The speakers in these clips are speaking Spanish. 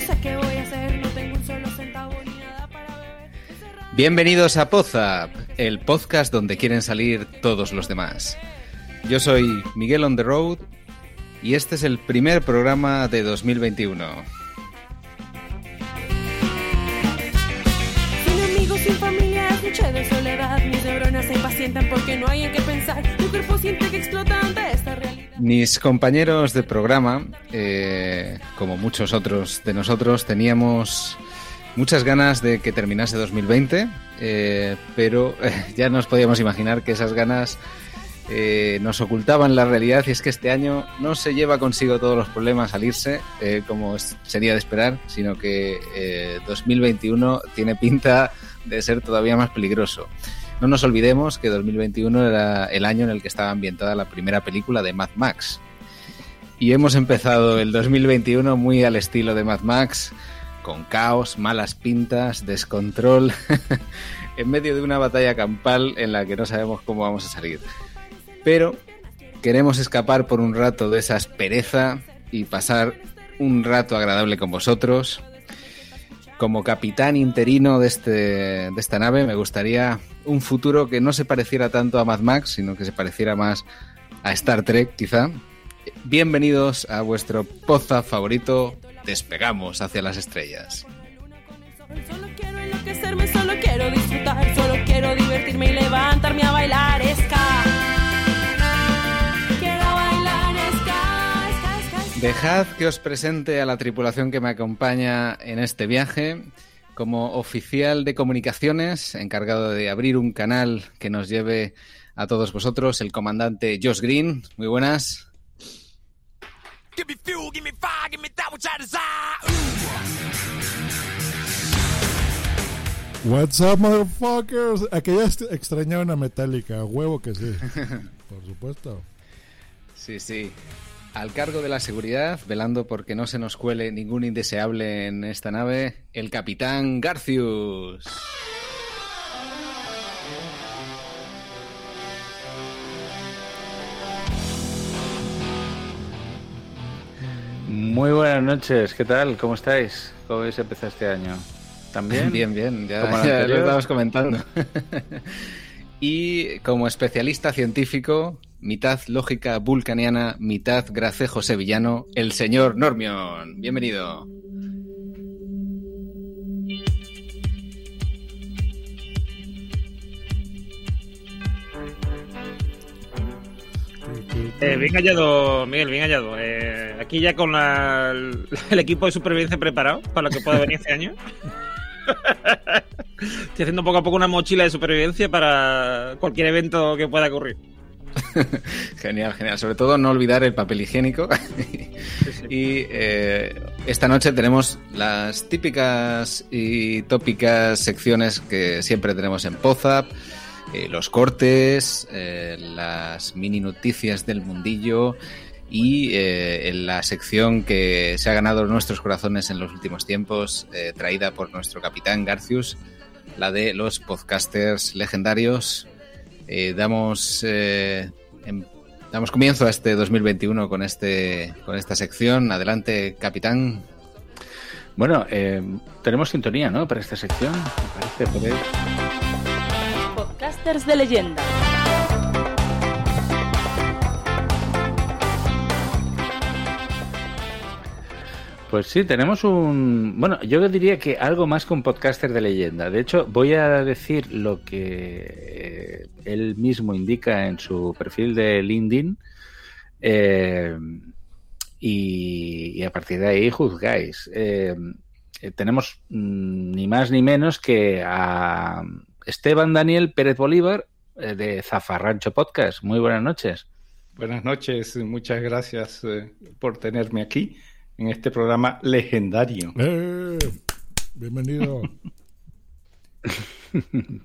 sé qué voy a hacer. No tengo un solo centavo ni nada para beber. Bienvenidos a Pozap, el podcast donde quieren salir todos los demás. Yo soy Miguel on the Road y este es el primer programa de 2021. Sin amigos, sin familia, es noche de soledad. Mis neuronas se impacientan porque no hay en qué pensar. Mi cuerpo siente que explota ante esta realidad. Mis compañeros de programa, eh, como muchos otros de nosotros, teníamos muchas ganas de que terminase 2020, eh, pero eh, ya nos podíamos imaginar que esas ganas eh, nos ocultaban la realidad y es que este año no se lleva consigo todos los problemas al irse, como sería de esperar, sino que eh, 2021 tiene pinta de ser todavía más peligroso. No nos olvidemos que 2021 era el año en el que estaba ambientada la primera película de Mad Max. Y hemos empezado el 2021 muy al estilo de Mad Max, con caos, malas pintas, descontrol, en medio de una batalla campal en la que no sabemos cómo vamos a salir. Pero queremos escapar por un rato de esa aspereza y pasar un rato agradable con vosotros. Como capitán interino de, este, de esta nave, me gustaría un futuro que no se pareciera tanto a Mad Max, sino que se pareciera más a Star Trek, quizá. Bienvenidos a vuestro poza favorito. Despegamos hacia las estrellas. Solo quiero enloquecerme, solo quiero disfrutar. Solo quiero divertirme y levantarme a bailar Dejad que os presente a la tripulación que me acompaña en este viaje. Como oficial de comunicaciones, encargado de abrir un canal que nos lleve a todos vosotros, el comandante Josh Green. Muy buenas. Give me fuel, give me fire, give me that which I desire. What's up, motherfuckers? Aquella est- extraña una metálica, huevo que sí. Por supuesto. Sí, sí. Al cargo de la seguridad, velando porque no se nos cuele ningún indeseable en esta nave, el capitán Garcius. Muy buenas noches, ¿qué tal? ¿Cómo estáis? ¿Cómo habéis empezado este año? ¿También? Bien, bien, ya, ya lo estábamos comentando. y como especialista científico, mitad lógica vulcaniana, mitad gracejo sevillano, el señor Normion. Bienvenido. Eh, bien hallado, Miguel, bien hallado. Eh, aquí ya con la- el equipo de supervivencia preparado para lo que pueda venir este año. Estoy haciendo poco a poco una mochila de supervivencia para cualquier evento que pueda ocurrir. Genial, genial. Sobre todo no olvidar el papel higiénico. y eh, esta noche tenemos las típicas y tópicas secciones que siempre tenemos en Pozap. eh, los cortes, eh, las mini noticias del mundillo y en la sección que se ha ganado nuestros corazones en los últimos tiempos, traída por nuestro capitán Garcius, la de los podcasters legendarios. Eh, damos, eh, em- damos comienzo a este 2021 con, este, con esta sección. Adelante, capitán. Bueno, eh, tenemos sintonía, ¿no? Para esta sección. Me parece. Podcasters de leyenda. Pues sí, tenemos un... Bueno, yo diría que algo más que un podcaster de leyenda. De hecho, voy a decir lo que eh, él mismo indica en su perfil de LinkedIn eh, y, a partir de ahí juzgáis. Eh, tenemos mm, ni más ni menos que a Esteban Daniel Pérez Bolívar de Zafarrancho Podcast. Muy buenas noches. Buenas noches, muchas gracias por tenerme aquí en este programa legendario. ¡Eh! Bienvenido.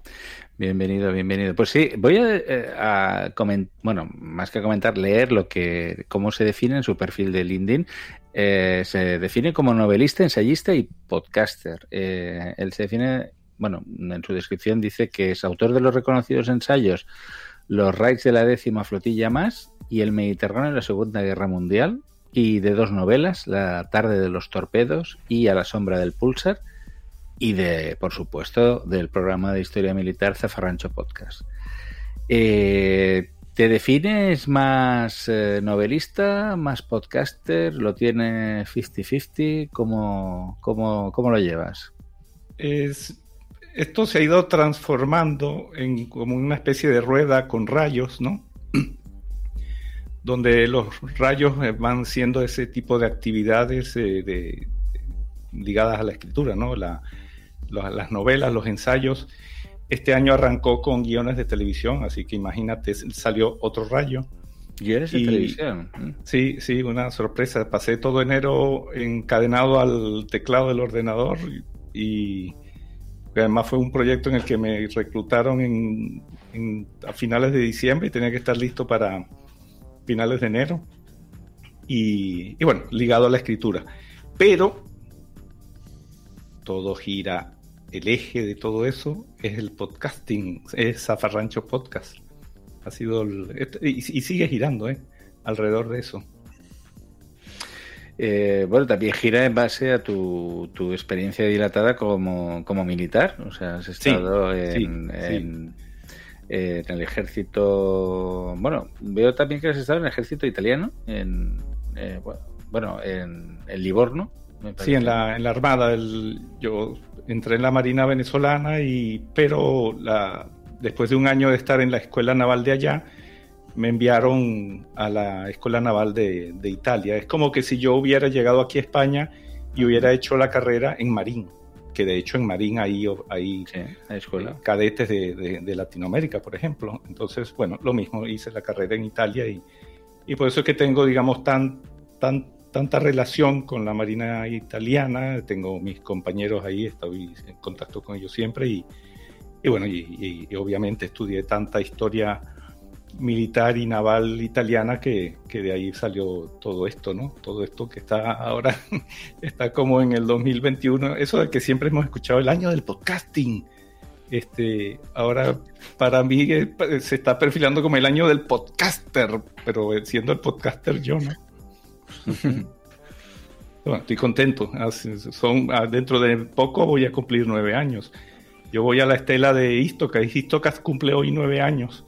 Bienvenido, bienvenido. Pues sí, voy a, eh, a comen- bueno, más que comentar, leer lo que, cómo se define en su perfil de LinkedIn. Eh, se define como novelista, ensayista y podcaster. Eh, él se define, bueno, en su descripción dice que es autor de los reconocidos ensayos Los Raids de la décima flotilla más y El Mediterráneo en la Segunda Guerra Mundial y de dos novelas, La tarde de los torpedos y A la sombra del pulsar y de, por supuesto, del programa de historia militar Zafarrancho Podcast. Eh, ¿Te defines más eh, novelista, más podcaster? ¿Lo tiene 50-50? ¿Cómo, cómo, ¿Cómo lo llevas? Es, esto se ha ido transformando en como una especie de rueda con rayos, ¿no? Donde los rayos eh, van siendo ese tipo de actividades eh, de, ligadas a la escritura, ¿no? La, la- las novelas, los ensayos. Este año arrancó con guiones de televisión, así que imagínate, salió otro rayo. ¿Guiones de televisión? Sí, sí, una sorpresa. Pasé todo enero encadenado al teclado del ordenador y, y además fue un proyecto en el que me reclutaron en, en- a finales de diciembre y tenía que estar listo para finales de enero. Y, y bueno, ligado a la escritura. Pero todo gira, el eje de todo eso es el podcasting, es Zafarrancho Podcast. Ha sido el- et- y, y sigue girando, ¿eh? Alrededor de eso. Eh, bueno, también gira en base a tu, tu experiencia dilatada como, como militar. O sea, has Sí, estado en, sí, en- eh, en el ejército. Bueno, veo también que has estado en el ejército italiano. En, eh, bueno, en, en Livorno. me Sí, en la, en la Armada. el- yo entré en la Marina venezolana, y, pero la, después de un año de estar en la Escuela Naval de allá, me enviaron a la Escuela Naval de, de Italia. Es como que si yo hubiera llegado aquí a España y hubiera hecho la carrera en Marín, que de hecho en Marín hay, hay Sí, la escuela. cadetes de, de- de Latinoamérica, por ejemplo. Entonces, bueno, lo mismo, hice la carrera en Italia y, y por eso es que tengo, digamos, tan, tan, tanta relación con la Marina italiana. Tengo mis compañeros ahí, estoy en contacto con ellos siempre y, y bueno, y, y- y obviamente estudié tanta historia militar y naval italiana que, que de ahí salió todo esto, ¿no? Todo esto que está ahora, está como en el 2021, eso de que siempre hemos escuchado el año del podcasting. Este, ahora para mí eh, se está perfilando como el año del podcaster, pero siendo el podcaster yo, ¿no? Bueno, estoy contento. Así- Son, ah, dentro de poco voy a cumplir nueve años. Yo voy a la estela de Istocas. Istocas cumple hoy nueve años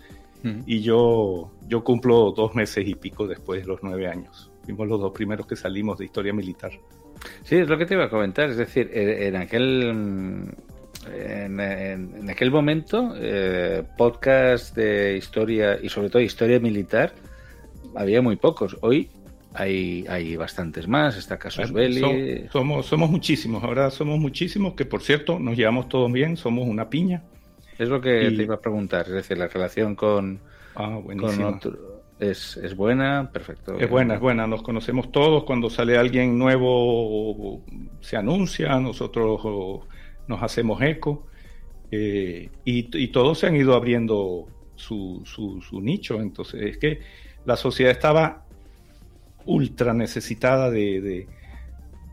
Mm. y yo, yo cumplo dos meses y pico después de los nueve años. Fuimos los dos primeros que salimos de historia militar. Sí, es lo que te iba a comentar. Es decir, en en aquel en, aquel momento, eh, podcast de historia y sobre todo historia militar, había muy pocos. Hoy hay, hay bastantes más. Está Casus Belli. Som- somos, somos muchísimos, ahora somos muchísimos, que por cierto nos llevamos todos bien, somos una piña. Es lo que y- te iba a preguntar. Es decir, la relación con, Ah, con otro es, es buena, perfecto. Es buena, es buena, nos conocemos todos, cuando sale alguien nuevo se anuncia, nosotros nos hacemos eco eh, y, y todos se han ido abriendo su, su- su nicho, entonces es que la sociedad estaba ultra necesitada de, de-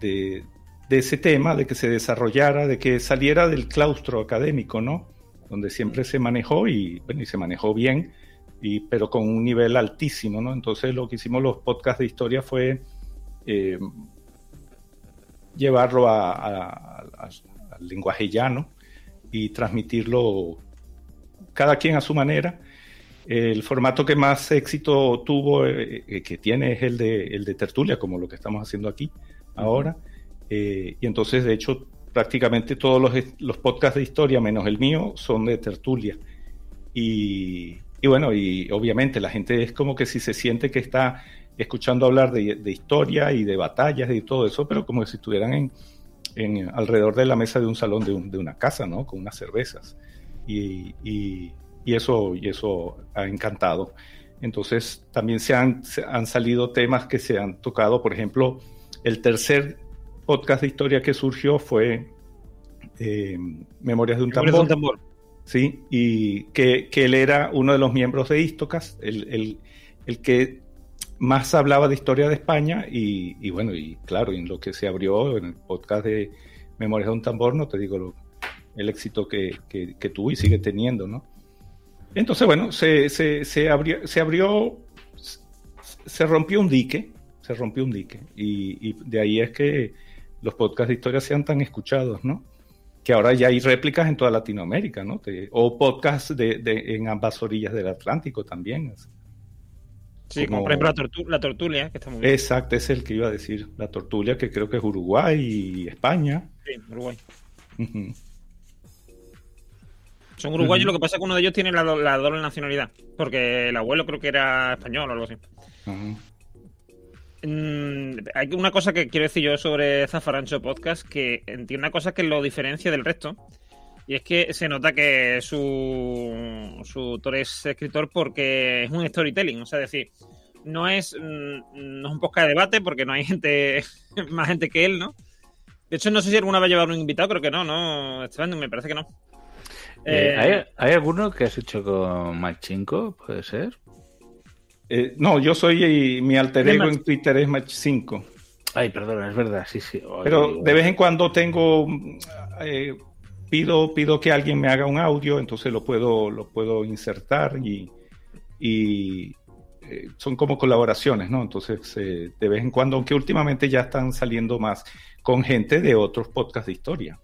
de- de ese tema, de que se desarrollara, de que saliera del claustro académico, ¿no? Donde siempre se manejó y, bueno, y se manejó bien, y, pero con un nivel altísimo, ¿no? Entonces lo que hicimos los podcasts de historia fue eh, llevarlo a- a- a- al lenguaje llano y transmitirlo cada quien a su manera. El formato que más éxito tuvo, eh, eh, que tiene, es el de, el de tertulia, como lo que estamos haciendo aquí ahora. Eh, y entonces, de hecho, prácticamente todos los, los podcasts de historia, menos el mío, son de tertulia. Y, y bueno, y obviamente la gente es como que si se siente que está escuchando hablar de, de historia y de batallas y todo eso, pero como si estuvieran en, en, alrededor de la mesa de un salón de, un- de una casa, ¿no? Con unas cervezas. Y, y- y eso, y eso ha encantado. Entonces, también se han, se han salido temas que se han tocado. Por ejemplo, el tercer podcast de historia que surgió fue eh, Memorias de un de tambor. un tambor. Sí, y que, que él era uno de los miembros de Istocas, el, el- el que más hablaba de historia de España y, y bueno, y claro, en lo que se abrió en el podcast de Memorias de un Tambor, no te digo lo- el éxito que, que- que tuvo y sigue teniendo, ¿no? Entonces, bueno, se, se, se abrió, se abrió, se rompió un dique, se rompió un dique y, y de ahí es que los podcasts de historia sean tan escuchados, ¿no? que ahora ya hay réplicas en toda Latinoamérica, ¿no? Te- o podcasts de, de- en ambas orillas del Atlántico también. Sí, como, Como- por ejemplo la, tortu- la tortulia, que está muy bien. Exacto, es el que iba a decir. La tortulia, que creo que es Uruguay y España. Sí, Uruguay. Son uruguayos, Ujú. lo que pasa es que uno de ellos tiene la, do- la doble nacionalidad. Porque el abuelo creo que era español o algo así. Mm, hay una cosa que quiero decir yo sobre Zafarancho Podcast, que entiendo una cosa que lo diferencia del resto. Y es que se nota que su, su autor es escritor porque es un storytelling. O sea, es decir, no es, mm, no es un podcast de debate porque no hay gente, más gente que él, ¿no? De hecho, no sé si alguna vez llevar un invitado, creo que no, ¿no? Esteban, me parece que no. Eh, Eh, ¿hay, hay alguno que has hecho con Machinko? ¿Puede ser? Eh, no, yo soy eh, mi alter ego en Twitter es Match5. Ay, perdona, es verdad, sí, sí. Ay, Pero de vez en cuando tengo eh, pido pido que alguien me haga un audio, entonces lo puedo lo puedo insertar y, y, eh, son como colaboraciones, ¿no? Entonces eh, de vez en cuando, aunque últimamente ya están saliendo más con gente de otros podcasts de historia.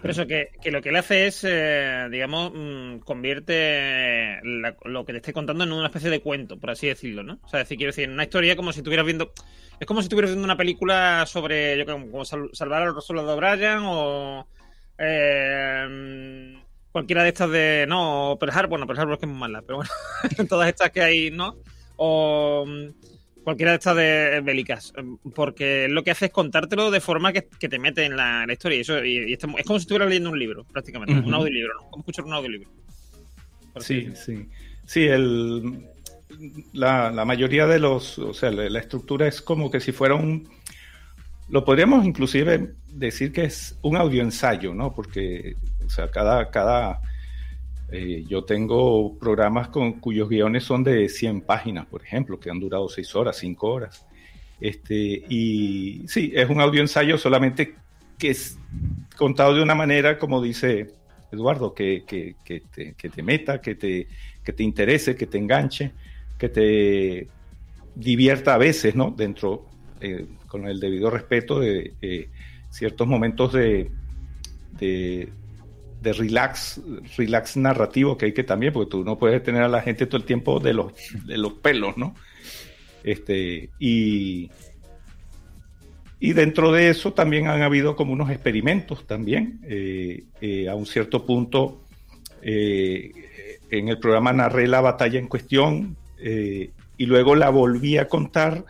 Pero eso, que, que lo que él hace es, eh, digamos, mm, convierte lo que te esté contando en una especie de cuento, por así decirlo, ¿no? O sea, decir, quiero decir, una historia como si estuvieras viendo. Es como si estuvieras viendo una película sobre, yo como, como Sal- Salvar al soldado Brian o. eh, cualquiera de estas de. No, Pearl Harbor, bueno, Pearl Harbor es que es muy mala, pero bueno, todas estas que hay, ¿no? O. Cualquiera de estas de bélicas, eh, porque lo que hace es contártelo de forma que, que te mete en la, en la historia. Y eso, y, y está- es como si estuvieras leyendo un libro, prácticamente, un audiolibro, ¿no? Como escuchar un audiolibro. Sí, sí. Sí, el, la, la mayoría de los, o sea, la, la estructura es como que si fuera un, lo podríamos inclusive decir que es un audio ensayo, ¿no? Porque, o sea, cada, cada, eh, yo tengo programas con, cuyos guiones son de 100 páginas, por ejemplo, que han durado 6 horas, 5 horas. Este, y sí, es un audio ensayo solamente que es contado de una manera, como dice Eduardo, que, que, que te, meta, que te, que te interese, que te enganche, que te divierta a veces, ¿no? Dentro, eh, con el debido respeto de eh, ciertos momentos de, de relax, relax narrativo que hay que también, porque tú no puedes tener a la gente todo el tiempo de los, de los pelos, ¿no? Este, y, y dentro de eso también han habido como unos experimentos también. eh, eh, a un cierto punto, eh, en el programa narré la batalla en cuestión y luego la volví a contar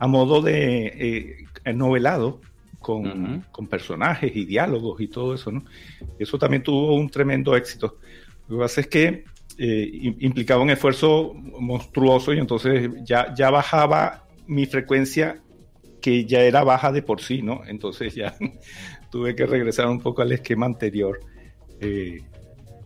a modo de novelado con, con personajes y diálogos y todo eso, ¿no? Eso también tuvo un tremendo éxito. Lo que pasa es que eh, im- implicaba un esfuerzo monstruoso y entonces ya, ya bajaba mi frecuencia que ya era baja de por sí, ¿no? Entonces ya tuve que regresar un poco al esquema anterior. eh,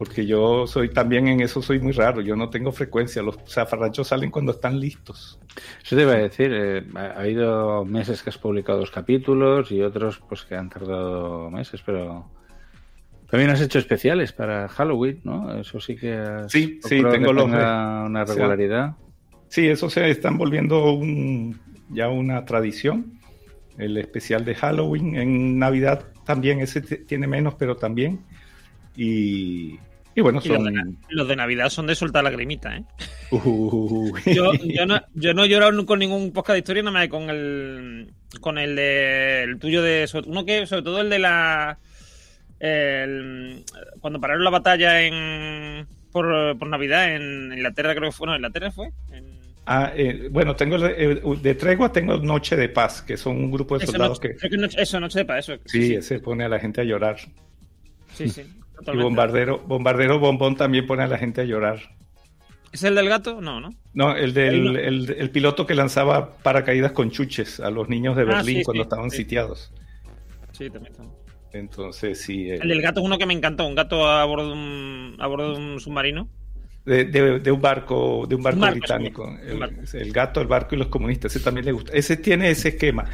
porque yo soy también en eso soy muy raro, yo no tengo frecuencia, los zafarranchos salen cuando están listos. Eso te iba a decir, eh, ha ha habido meses que has publicado dos capítulos y otros pues que han tardado meses, pero también has hecho especiales para Halloween, ¿no? Eso sí que has Sí, sí, tengo los una regularidad. Sí, eso se están volviendo un, ya una tradición. El especial de Halloween en Navidad también, ese tiene menos, pero también. Y, y bueno, Y los, son... de, los de Navidad son de soltar la grimita, ¿eh? Yo, yo no, yo no he llorado con ningún podcast de historia, nada más con el con el de el tuyo de uno que sobre todo el de la el- cuando pararon la batalla en por, por Navidad en Inglaterra creo que fue, no, Inglaterra fue. En- Ah, eh, bueno, tengo eh, de tregua tengo Noche de Paz, que son un grupo de eso, soldados noche, que creo que noche, eso, noche de paz, eso. sí, ese pone a la gente a llorar. sí, sí, Y bombardero, bombardero bombón también pone a la gente a llorar. ¿Es el del gato? No, ¿no? No, el del no. el, el piloto que lanzaba paracaídas con chuches a los niños de Ah, Berlín sí, cuando sí, estaban sí. sitiados. Sí, también está. Entonces, sí. eh, El del gato es uno que me encantó, un gato a bordo de un, a bordo de un submarino. de, de- de un barco, de un barco Un barco, británico. un El, barco. el gato, el barco y los comunistas. Ese también le gusta. Ese tiene ese esquema.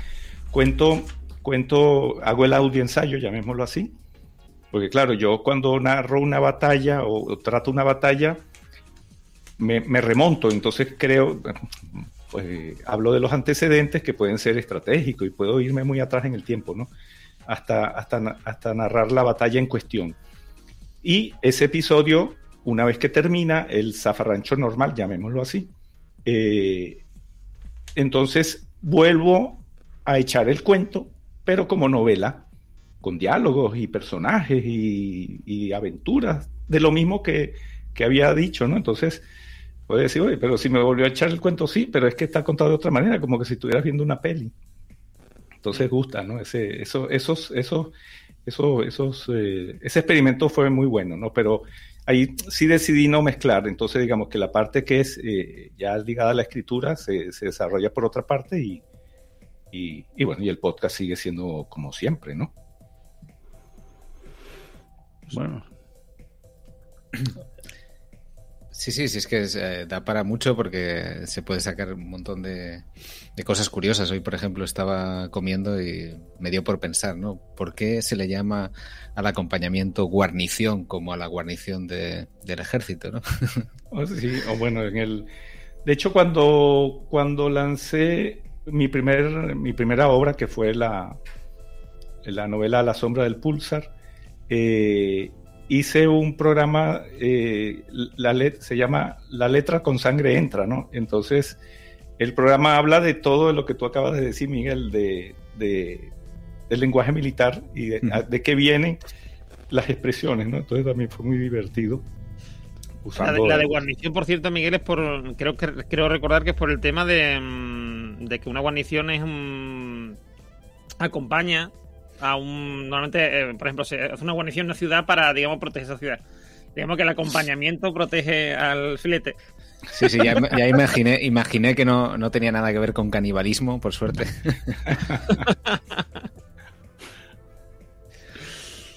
Cuento, cuento, hago el audio ensayo, llamémoslo así. Porque claro, yo cuando narro una batalla o, trato una batalla, me, remonto. Entonces creo, pues hablo de los antecedentes que pueden ser estratégicos y puedo irme muy atrás en el tiempo, ¿no? Hasta, hasta, hasta narrar la batalla en cuestión. Y ese episodio, una vez que termina, el zafarrancho normal, llamémoslo así, eh, entonces vuelvo a echar el cuento, pero como novela, con diálogos y personajes y, aventuras, de lo mismo que, que había dicho, ¿no? Entonces, puede decir, oye, pero si me volvió a echar el cuento, sí, pero es que está contado de otra manera, como que si estuvieras viendo una peli. Entonces gusta, ¿no? Ese, eso, esos, esos, esos, esos, eh, ese experimento fue muy bueno, ¿no? Pero ahí sí decidí no mezclar. Entonces, digamos que la parte que es eh, ya ligada a la escritura se, se desarrolla por otra parte y, y bueno, y el podcast sigue siendo como siempre, ¿no? Bueno, Sí, sí, sí, es que eh, da para mucho porque se puede sacar un montón de, de cosas curiosas. Hoy, por ejemplo, estaba comiendo y me dio por pensar, ¿no? ¿Por qué se le llama al acompañamiento guarnición como a la guarnición de- del ejército, ¿no? O sí, o bueno, en el. De hecho, cuando, cuando lancé mi, primer, mi primera obra, que fue la, la novela La sombra del pulsar, eh, hice un programa, eh, la let- se llama La letra con sangre entra, ¿no? Entonces, el programa habla de todo lo que tú acabas de decir, Miguel, de, de- del lenguaje militar y de, de qué vienen las expresiones, ¿no? Entonces también fue muy divertido. La de, la de guarnición, por cierto, Miguel, es por. Creo que creo recordar que es por el tema de, mm, de que una guarnición es un. acompaña a un. Normalmente, eh, por ejemplo, se hace una guarnición en una ciudad para, digamos, proteger esa ciudad. Digamos que el acompañamiento protege al filete. Sí, sí, ya, ya imaginé, imaginé que no, no tenía nada que ver con canibalismo, por suerte.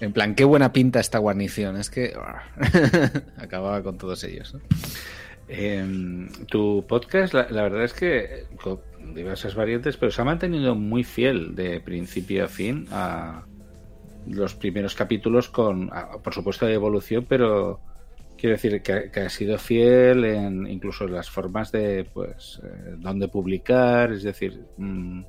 En plan, qué buena pinta esta guarnición. Es que acababa con todos ellos. ¿no? em, tu podcast, la, la verdad es que diversas variantes, pero se ha mantenido muy fiel de principio a fin a los primeros capítulos con, a- por supuesto, de evolución, pero quiero decir que, que ha sido fiel en incluso en las formas de, pues, eh, dónde publicar, es decir, mm,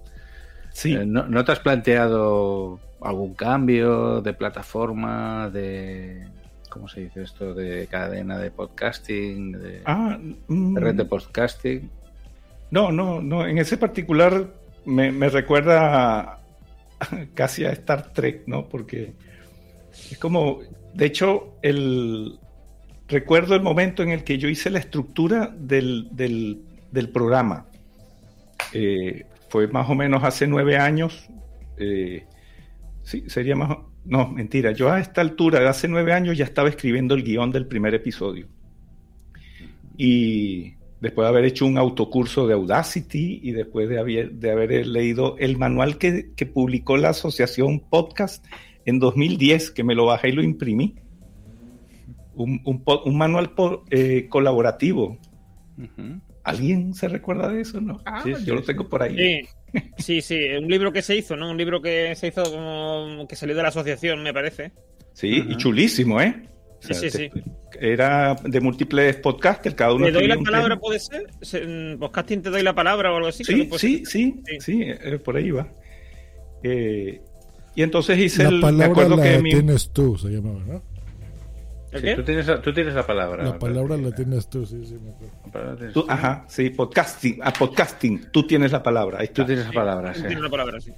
Sí, eh, ¿no, no te has planteado algún cambio de plataforma, de, ¿cómo se dice esto? De cadena de podcasting, de, ah, mm, de red de podcasting. No, no, no, en ese particular me, recuerda casi a Star Trek, ¿no? Porque es como, de hecho, el recuerdo el momento en el que yo hice la estructura del, del, programa. Eh, fue más o menos hace nueve años. eh, sí, sería más. No, mentira. Yo a esta altura hace nueve años ya estaba escribiendo el guion del primer episodio. Y después de haber hecho un autocurso de Audacity y después de haber, de haber leído el manual que, que publicó la asociación Podcast en 2010, que me lo bajé y lo imprimí. Un, un po- un manual po- eh, colaborativo. ¿Alguien se recuerda de eso? No. Ah, Sí, sí, yo lo sí. tengo por ahí. Sí, sí, sí. Un libro que se hizo, ¿no? Un libro que se hizo como que salió de la asociación, me parece. Sí, y chulísimo, ¿eh? O Sí, sí, sí. Era de múltiples podcasters, cada uno ¿Te doy la palabra, puede ser? Se- en Podcasting te doy la palabra o algo así. Sí, sí, sí, Sí. sí, eh, por ahí va. Eh, y entonces hice La el, me palabra acuerdo la que mi, tienes tú, se llamaba, ¿no? ¿El Sí, qué? tú, tienes, la- tú tienes la palabra. La palabra la tienes tú, sí, sí. me acuerdo. La palabra la tienes Tú- tú. ajá, sí, podcasting. Ah, podcasting. Tú tienes la palabra. Ahí Tú tienes la palabra, sí. Tiene una palabra así.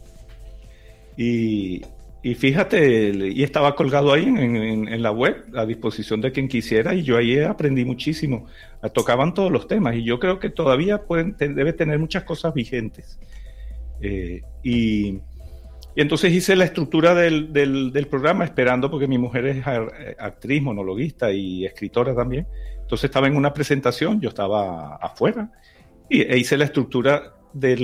Y, y fíjate, y estaba colgado ahí en, la web a disposición de quien quisiera y yo ahí aprendí muchísimo. Ah, Tocaban todos los temas y yo creo que todavía pueden, debe tener muchas cosas vigentes. Eh, y, entonces hice la estructura del, programa esperando porque mi mujer es eh, actriz, monologuista y escritora también. Entonces estaba en una presentación, yo estaba afuera y e hice la estructura de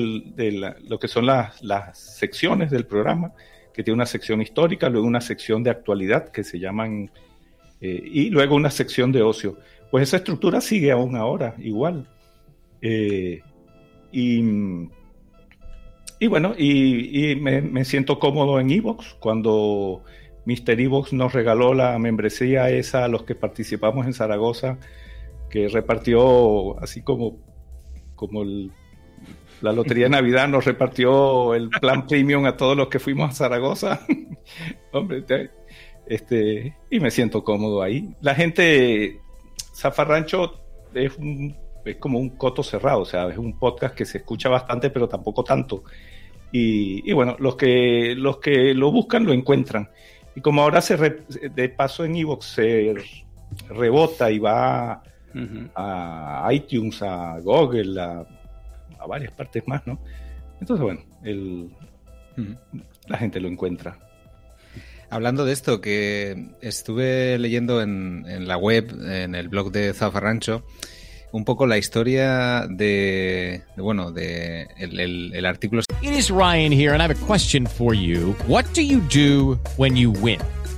lo que son las secciones del programa, tiene una sección histórica, luego una sección de actualidad que se llaman, eh, y luego una sección de ocio. Pues esa estructura sigue aún ahora, igual. Eh, y, y bueno, y, me, siento cómodo en Evox cuando Mr. Evox nos regaló la membresía esa a los que participamos en Zaragoza, que repartió así como, como el- la Lotería de Navidad nos repartió el plan premium a todos los que fuimos a Zaragoza. Hombre, te- este, y me siento cómodo ahí. La gente, Zafarrancho es, un- es como un coto cerrado, o sea, es un podcast que se escucha bastante, pero tampoco tanto. Y, y bueno, los que, los que lo buscan lo encuentran. Y como ahora se re- de paso en Evox se rebota y va a iTunes, a Google, a, a varias partes más, ¿no? Entonces, bueno, el, la gente lo encuentra. Hablando de esto, que estuve leyendo en, en la web, en el blog de Zafarrancho, un poco la historia de, de, bueno, de el, el- el artículo. It is Ryan here, and I have a question for you. What do you do when you win?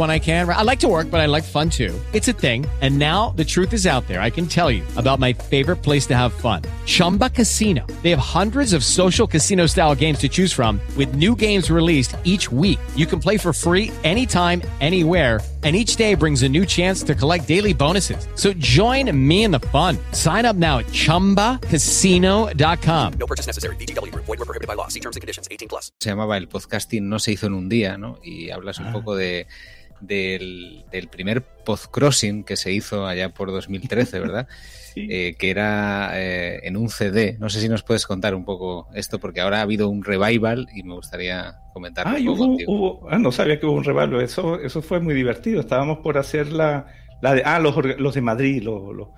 when I can. I like to work, but I like fun too. It's a thing. And now the truth is out there. I can tell you about my favorite place to have fun Chumba Casino. They have hundreds of social casino style games to choose from, with new games released each week. You can play for free anytime, anywhere. And each day brings a new chance to collect daily bonuses. So join me in the fun. Sign up now at chumbacasino.com. No purchase necessary. VGW Group. Void were prohibited by law. See terms and conditions. 18 plus. se llamaba El podcasting no se hizo en un día, ¿no? Y hablas un Ah. poco de del, del primer podcrossing que se hizo allá por 2013, ¿verdad? Sí. Eh, que era eh, en un CD. No sé si nos puedes contar un poco esto, porque ahora ha habido un revival y me gustaría comentar Ah, un y poco hubo, contigo. hubo- ah, no sabía que hubo un revuelo. Eso, eso fue muy divertido. Estábamos por hacer la, la de, ah, los, los de Madrid, los, los,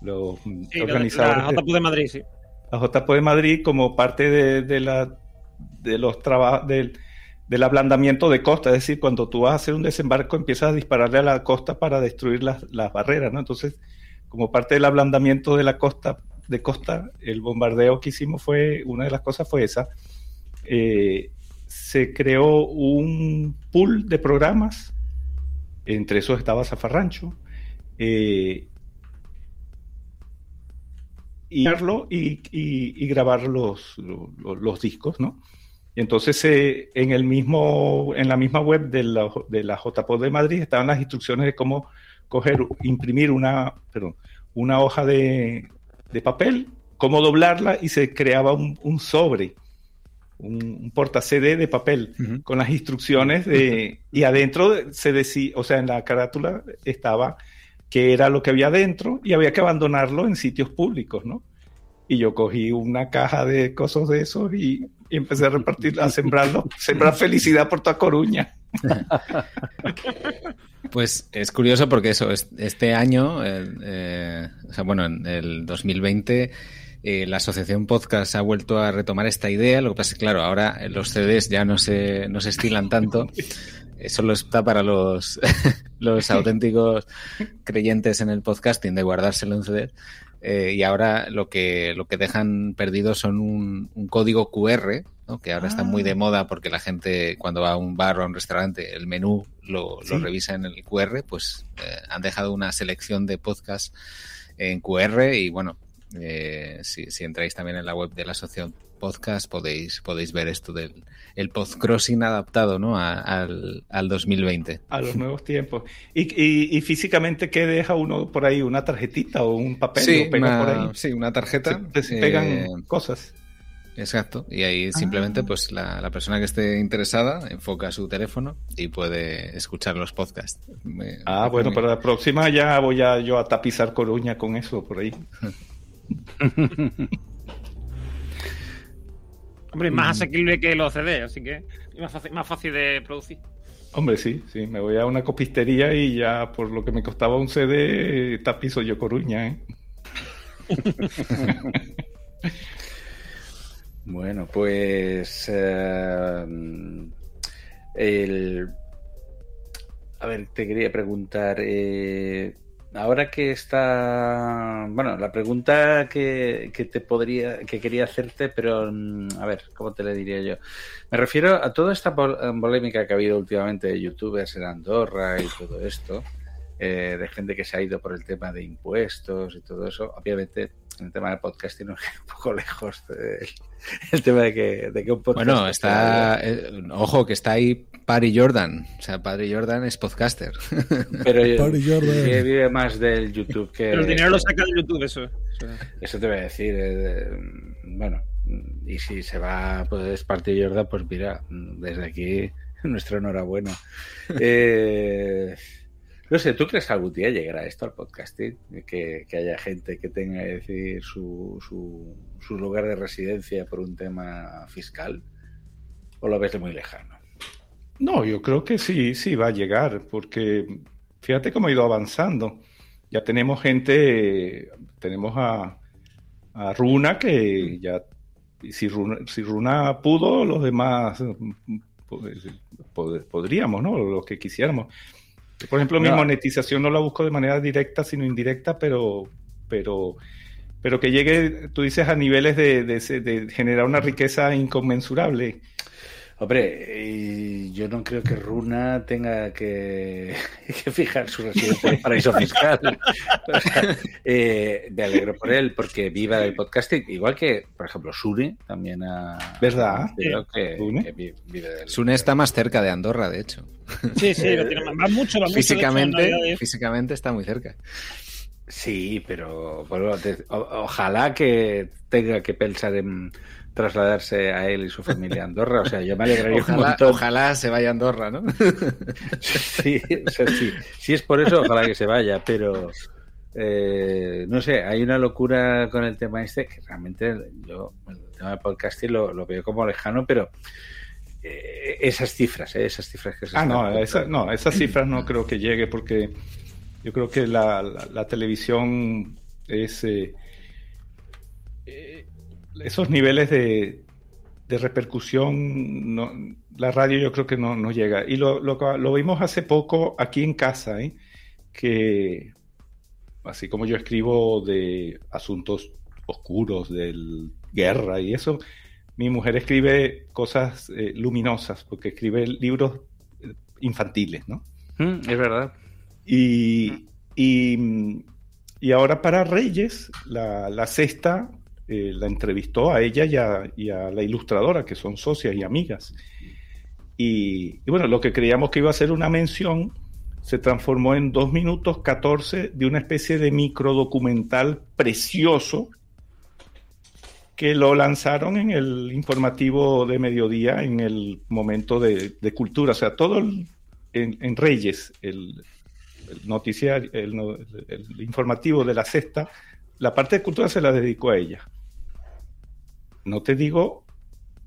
los Sí, la, organizadores. la de- JP de Madrid, sí. la JPO de Madrid como parte de, de la de los trabajos del, del ablandamiento de costa, es decir, cuando tú vas a hacer un desembarco empiezas a dispararle a la costa para destruir las, las barreras, ¿no? Entonces, como parte del ablandamiento de la costa, de costa, el bombardeo que hicimos fue, una de las cosas fue esa. Eh, se creó un pool de programas, entre esos estaba Zafarrancho, eh, y, grabar los, los, discos, ¿no? Entonces eh, en, el mismo, en la misma web de la, de la JPO de Madrid estaban las instrucciones de cómo coger, imprimir una, perdón, una hoja de, de papel, cómo doblarla y se creaba un, un sobre, un, un porta CD de papel uh -huh. con las instrucciones de, y adentro se decía, o sea, en la carátula estaba qué era lo que había dentro y había que abandonarlo en sitios públicos, ¿no? Y yo cogí una caja de cosas de esos y, y empecé a repartirla, a sembrarlo, sembrar felicidad por toda Coruña. Pues es curioso porque eso, este año, eh, o sea, bueno, en el 2020, eh, la asociación podcast ha vuelto a retomar esta idea. Lo que pasa es que, claro, ahora los CDs ya no se, no se estilan tanto. Solo está para los, los auténticos creyentes en el podcasting de guardárselo en CD. Eh, y ahora lo que, lo que dejan perdido son un, código QR ¿no? que ahora están muy de moda porque la gente cuando va a un bar o a un restaurante el menú lo, revisa en el QR, pues eh, han dejado una selección de podcasts en QR y bueno, eh, si, si entráis también en la web de la asociación podcast podéis podéis ver esto del el podcrossing adaptado ¿no? a- al, al 2020. A los nuevos tiempos. Y, y- y físicamente, ¿qué deja uno por ahí? ¿Una tarjetita o un papel? Sí, ¿Lo pega una, por ahí? sí, una tarjeta. Se, se eh, pegan cosas. Exacto. Y ahí simplemente, pues la, la persona que esté interesada enfoca su teléfono y puede escuchar los podcasts. Me- Ah, me- bueno, para la próxima ya voy a, yo a tapizar Coruña con eso por ahí. Hombre, es más asequible que los CD, así que es más fácil, más fácil de producir. Hombre, sí, sí, me voy a una copistería y ya por lo que me costaba un CD, eh, tapizo yo Coruña, ¿eh? Bueno, pues. eh, el. A ver, te quería preguntar. eh, ahora que está. Bueno, la pregunta que, que te podría. que quería hacerte, pero. mm, A ver, ¿cómo te le diría yo? Me refiero a toda esta eh, polémica que ha habido últimamente de youtubers en Andorra y todo esto. eh, de gente que se ha ido por el tema de impuestos y todo eso. Obviamente, en el tema del podcasting, un poco lejos del el tema de que, de que un podcast. Bueno, está. eh, ojo, que está ahí Paddy Jordan. O sea, Paddy Jordan es podcaster. Pero Paddy Jordan. que vive más del YouTube que. Pero el dinero lo saca de YouTube, eso. eso. Te voy a decir. eh, de- bueno, y si se va, pues Party Jordan, pues mira, desde aquí, nuestra enhorabuena. Eh, no sé, ¿tú crees que algún día llegará esto al podcasting? Que, que haya gente que tenga que decir su, su, su lugar de residencia por un tema fiscal? ¿O lo ves muy lejano? No, yo creo que sí, sí va a llegar, porque fíjate cómo ha ido avanzando. Ya tenemos gente, tenemos a, a Runa que ya, y si Runa, si Runa pudo, los demás pues, pod- podríamos, ¿no? Lo que quisiéramos. Por ejemplo, mi monetización no la busco de manera directa, sino indirecta, pero, pero, pero que llegue, tú dices, a niveles de, de, de generar una riqueza inconmensurable. Hombre, y yo no creo que Runa tenga que, que fijar su residencia en el paraíso fiscal. O sea, eh, me alegro por él porque viva del podcasting, igual que, por ejemplo, Sune también ha. ¿Verdad? Creo que, Sune. que vive del. Sune está más cerca de Andorra, de hecho. Sí, sí, lo tiene- va mucho, va mucho. de hecho, en Físicamente, Navidades. físicamente está muy cerca. Sí, pero bueno, te- o- ojalá que tenga que pensar en trasladarse a él y su familia a Andorra. O sea, yo me alegraría un Ojalá, montón. ojalá se vaya a Andorra, ¿no? Sí, o sea, sí. Si es por eso, ojalá que se vaya, pero eh, no sé, hay una locura con el tema este que realmente yo, el tema del podcasting lo, lo veo como lejano, pero eh, esas cifras, eh, esas cifras que se Ah, están no, esa- no, esas cifras no creo que llegue porque yo creo que la, televisión es... eh, eh, esos niveles de, de repercusión, no, la radio yo creo que no, no llega. Y lo, lo, lo vimos hace poco aquí en casa, ¿eh? que así como yo escribo de asuntos oscuros, de guerra y eso, mi mujer escribe cosas eh, luminosas, porque escribe libros eh, infantiles, ¿no? Mm, es verdad. Y, y, y ahora para Reyes, la, la sexta eh, la entrevistó a ella y a, y a la ilustradora, que son socias y amigas. Y, y bueno, lo que creíamos que iba a ser una mención se transformó en 2 minutos 14 de una especie de microdocumental precioso que lo lanzaron en el informativo de mediodía en el momento de, de cultura. O sea, todo el- en, en Reyes, el, el noticiario, el, no- el- el informativo de la sexta, la parte de cultura se la dedicó a ella. No te digo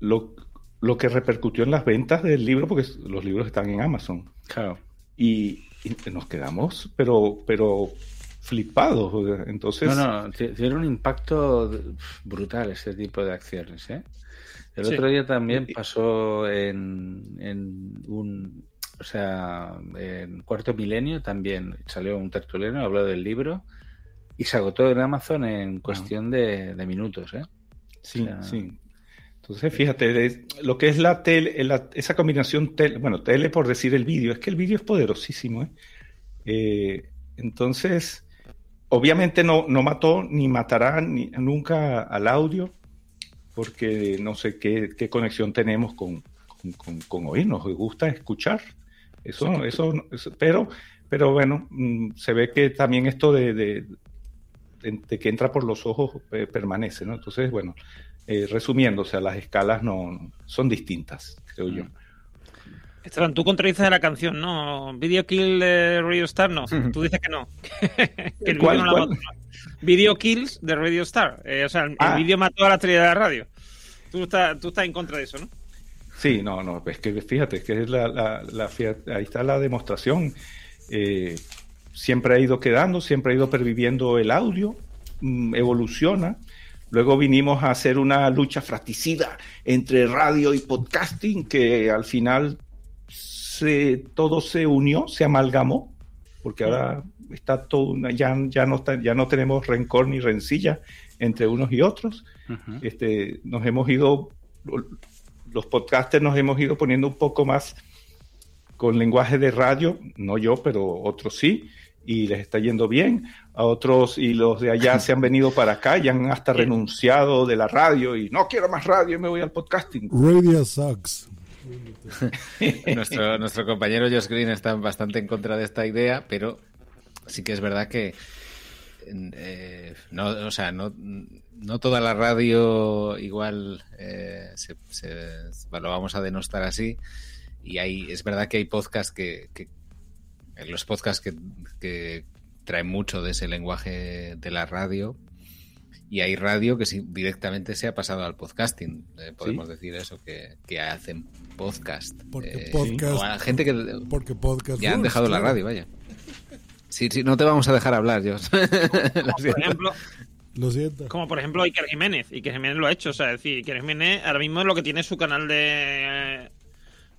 lo, lo que repercutió en las ventas del libro, porque los libros están en Amazon. Claro. Y, y nos quedamos, pero, pero flipados. Entonces, No, no, tiene un impacto brutal este tipo de acciones. ¿eh? El Sí. otro día también pasó en, en un, o sea, en Cuarto Milenio también salió un tertuliano, habló del libro y se agotó en Amazon en cuestión de, de minutos. ¿eh? Sí, O sea, sí. Entonces, fíjate, de- lo que es la tele, la- esa combinación, tele, bueno, tele por decir el vídeo, es que el vídeo es poderosísimo. ¿eh? Eh, entonces, obviamente no, no mató ni matará ni, nunca al audio, porque no sé qué, qué conexión tenemos con, con, con, con oír, nos gusta escuchar. Eso, eso, eso- pero, pero bueno, mm, se ve que también esto de, de, de- que entra por los ojos eh, permanece, ¿no? Entonces, bueno, eh, resumiendo, o sea, las escalas no son distintas, creo yo. Esteban, tú contradices a la canción, ¿no? Video Kill de Radio Star, no. Tú dices que no. que el ¿Cuál, vídeo no la cuál? Video Kills de Radio Star. Eh, o sea, el, Ah. el vídeo mató a la estrella de la radio. Tú estás, tú estás en contra de eso, ¿no? Sí, no, no, es que fíjate, es que es la, la, ahí está la demostración. Eh, siempre ha ido quedando, siempre ha ido perviviendo el audio, mm, evoluciona. Luego vinimos a hacer una lucha fratricida entre radio y podcasting, que al final se, todo se unió, se amalgamó, porque ahora está todo, una- ya, ya, no está- ya no tenemos rencor ni rencilla entre unos y otros. Este, nos hemos ido, los podcasters nos hemos ido poniendo un poco más con lenguaje de radio, no yo, pero otros sí, y les está yendo bien. A otros y los de allá se han venido para acá y han hasta renunciado de la radio y no quiero más radio, me voy al podcasting. Radio sucks. nuestro, nuestro compañero Josh Green está bastante en contra de esta idea, pero sí que es verdad que eh, no, o sea, no, no toda la radio igual eh, se, se- lo vamos a denostar así. Y hay, es verdad que hay podcasts que, que en los podcasts que, que traen mucho de ese lenguaje de la radio. Y hay radio que directamente se ha pasado al podcasting. Eh, podemos decir eso, que, que hacen podcast. Porque Eh, podcast- o a gente que Porque podcast. ya han dejado la radio, vaya. Sí, sí, no te vamos a dejar hablar, Dios. Como por ejemplo, Lo siento. como por ejemplo Iker Jiménez. Iker Jiménez lo ha hecho. O sea, es decir, Iker Jiménez ahora mismo es lo que tiene su canal de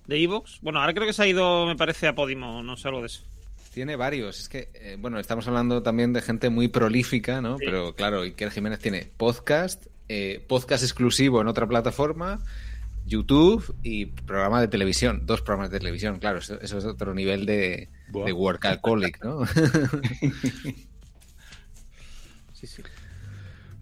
de Evox. Bueno, ahora creo que se ha ido, me parece, a Podimo, no sé algo de eso. Tiene varios. Es que, eh, bueno, estamos hablando también de gente muy prolífica, ¿no? Sí. Pero claro, Iker Jiménez tiene podcast, eh, podcast exclusivo en otra plataforma, YouTube y programa de televisión. Dos programas de televisión, claro. Eso, eso es otro nivel de, Buah. de workaholic, ¿no? Sí, sí.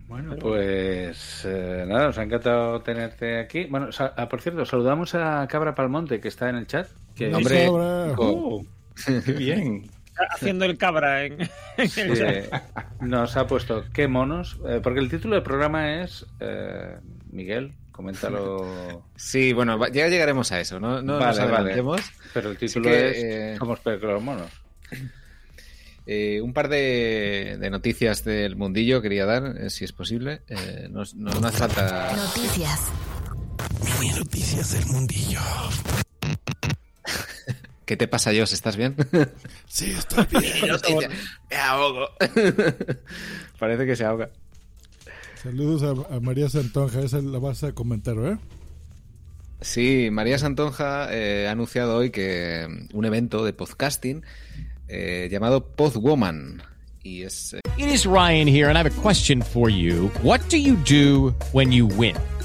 Bueno, pues eh, nada, nos ha encantado tenerte aquí. Bueno, ah, por cierto, saludamos a Cabra Palmonte, que está en el chat. Que Hombre, Cabra. Oh, qué bien. Haciendo el cabra en, en el chat. nos ha puesto qué monos, eh, porque el título del programa es eh, Miguel, coméntalo. sí, bueno, ya llegaremos a eso, ¿no? No nos vale. adelantemos. Pero el título que, es eh, Somos peor que los monos. Eh, un par de, de noticias del mundillo quería dar, eh, si es posible. Eh, no, no- no hace falta. Noticias. Noticias del mundillo. ¿Qué te pasa, Jos? ¿Estás bien? Sí, estoy bien. Me ahogo. Parece que se ahoga. Saludos a, a María Santonja. Esa la vas a comentar, ¿eh? Sí, María Santonja eh, ha anunciado hoy que mm, un evento de podcasting eh, llamado Podwoman. Y es. eh, It is Ryan here, and I have a question for you. What do you do when you win?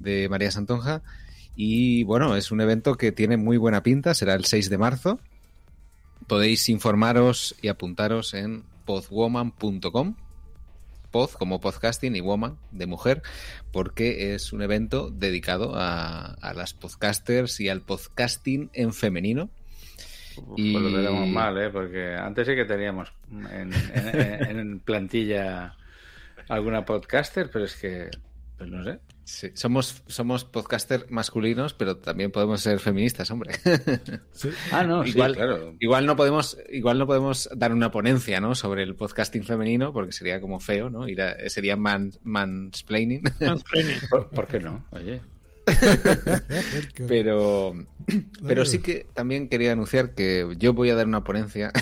de María Santonja. Y bueno, es un evento que tiene muy buena pinta, será el 6 de marzo. Podéis informaros y apuntaros en podwoman.com. Pod como podcasting y woman de mujer, porque es un evento dedicado a, a las podcasters y al podcasting en femenino. Y... Pues lo tenemos mal, ¿eh? Porque antes sí que teníamos en, en- en- en plantilla alguna podcaster, pero es que, pues no sé. Sí, somos, somos podcaster masculinos, pero también podemos ser feministas, hombre. Sí. Ah, no, sí, igual, claro. igual no podemos, igual no podemos dar una ponencia, ¿no? Sobre el podcasting femenino, porque sería como feo, ¿no? Ir a- sería man, mansplaining. Mansplaining. ¿Por, por qué no? Oye. Pero, pero sí que también quería anunciar que yo voy a dar una ponencia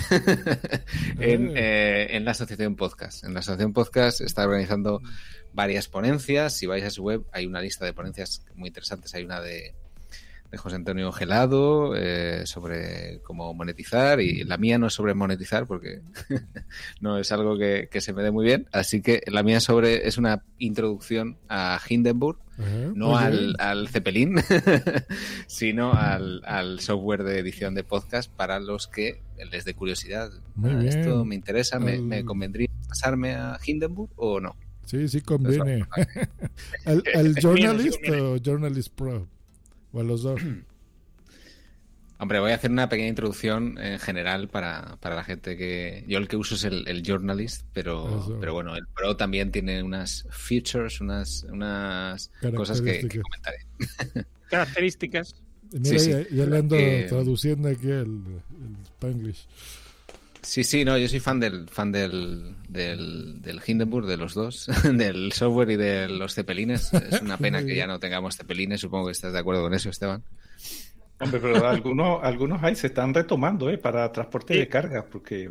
en, eh, en la Asociación Podcast. En la Asociación Podcast está organizando varias ponencias. Si vais a su web, hay una lista de ponencias muy interesantes. Hay una de, de José Antonio Gelado eh, sobre cómo monetizar y la mía no es sobre monetizar porque no es algo que, que se me dé muy bien. Así que la mía sobre es una introducción a Hindenburg no al, al Zeppelin, sino al, al software de edición de podcast para los que les dé curiosidad. Muy bien. ¿Esto me interesa? ¿Me, me convendría pasarme a Hindenburg o no? Sí, sí conviene. ¿Al, sí Journalist o Journalist Pro? O a los dos. Hombre, voy a hacer una pequeña introducción en general para, para la gente que... Yo el que uso es el, el Journalist, pero, Eso. pero bueno, el Pro también tiene unas features, unas, unas cosas que, comentaré. Características. Mira, sí. ya, ya le ando Eh, traduciendo aquí el, el Spanglish. Sí, sí, no, yo soy fan del fan del, del, del Hindenburg, de los dos, del software y de los cepelines. Es una pena que ya no tengamos cepelines, supongo que estás de acuerdo con eso, Esteban. Hombre, pero algunos, algunos ahí se están retomando ¿eh? para transporte Sí. de carga, porque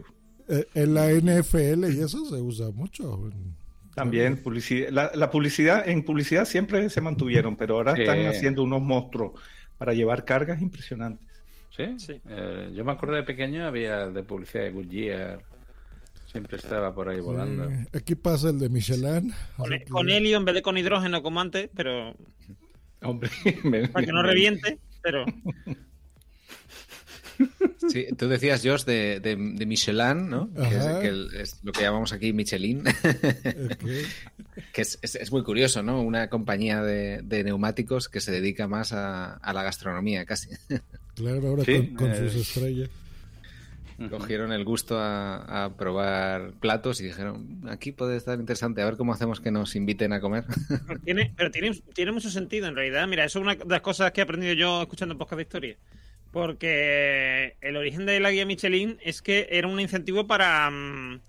Eh, en la NFL y eso se usa mucho. también publicidad, la, la publicidad, en publicidad siempre se mantuvieron, pero ahora Sí. están haciendo unos monstruos para llevar cargas impresionantes. ¿Sí? Sí. Eh, yo me acuerdo de pequeño había de publicidad de Goodyear. Siempre estaba por ahí volando. Eh, aquí pasa el de Michelin. Con, helio en vez de con hidrógeno como antes, pero Hombre, me- para que no reviente, pero Sí, tú decías, Josh, de, de, de Michelin, ¿no? Que, es, que el- es lo que llamamos aquí Michelin, que es, es- es muy curioso, ¿no? Una compañía de, de neumáticos que se dedica más a, a la gastronomía, casi. Claro, ahora Sí, con, con eh, sus estrellas. Cogieron el gusto a, a probar platos y dijeron, aquí puede estar interesante, a ver cómo hacemos que nos inviten a comer. tiene, pero tiene, tiene mucho sentido en realidad. Mira, eso es una de las cosas que he aprendido yo escuchando podcast de historia. Porque el origen de la guía Michelin es que era un incentivo para, mm,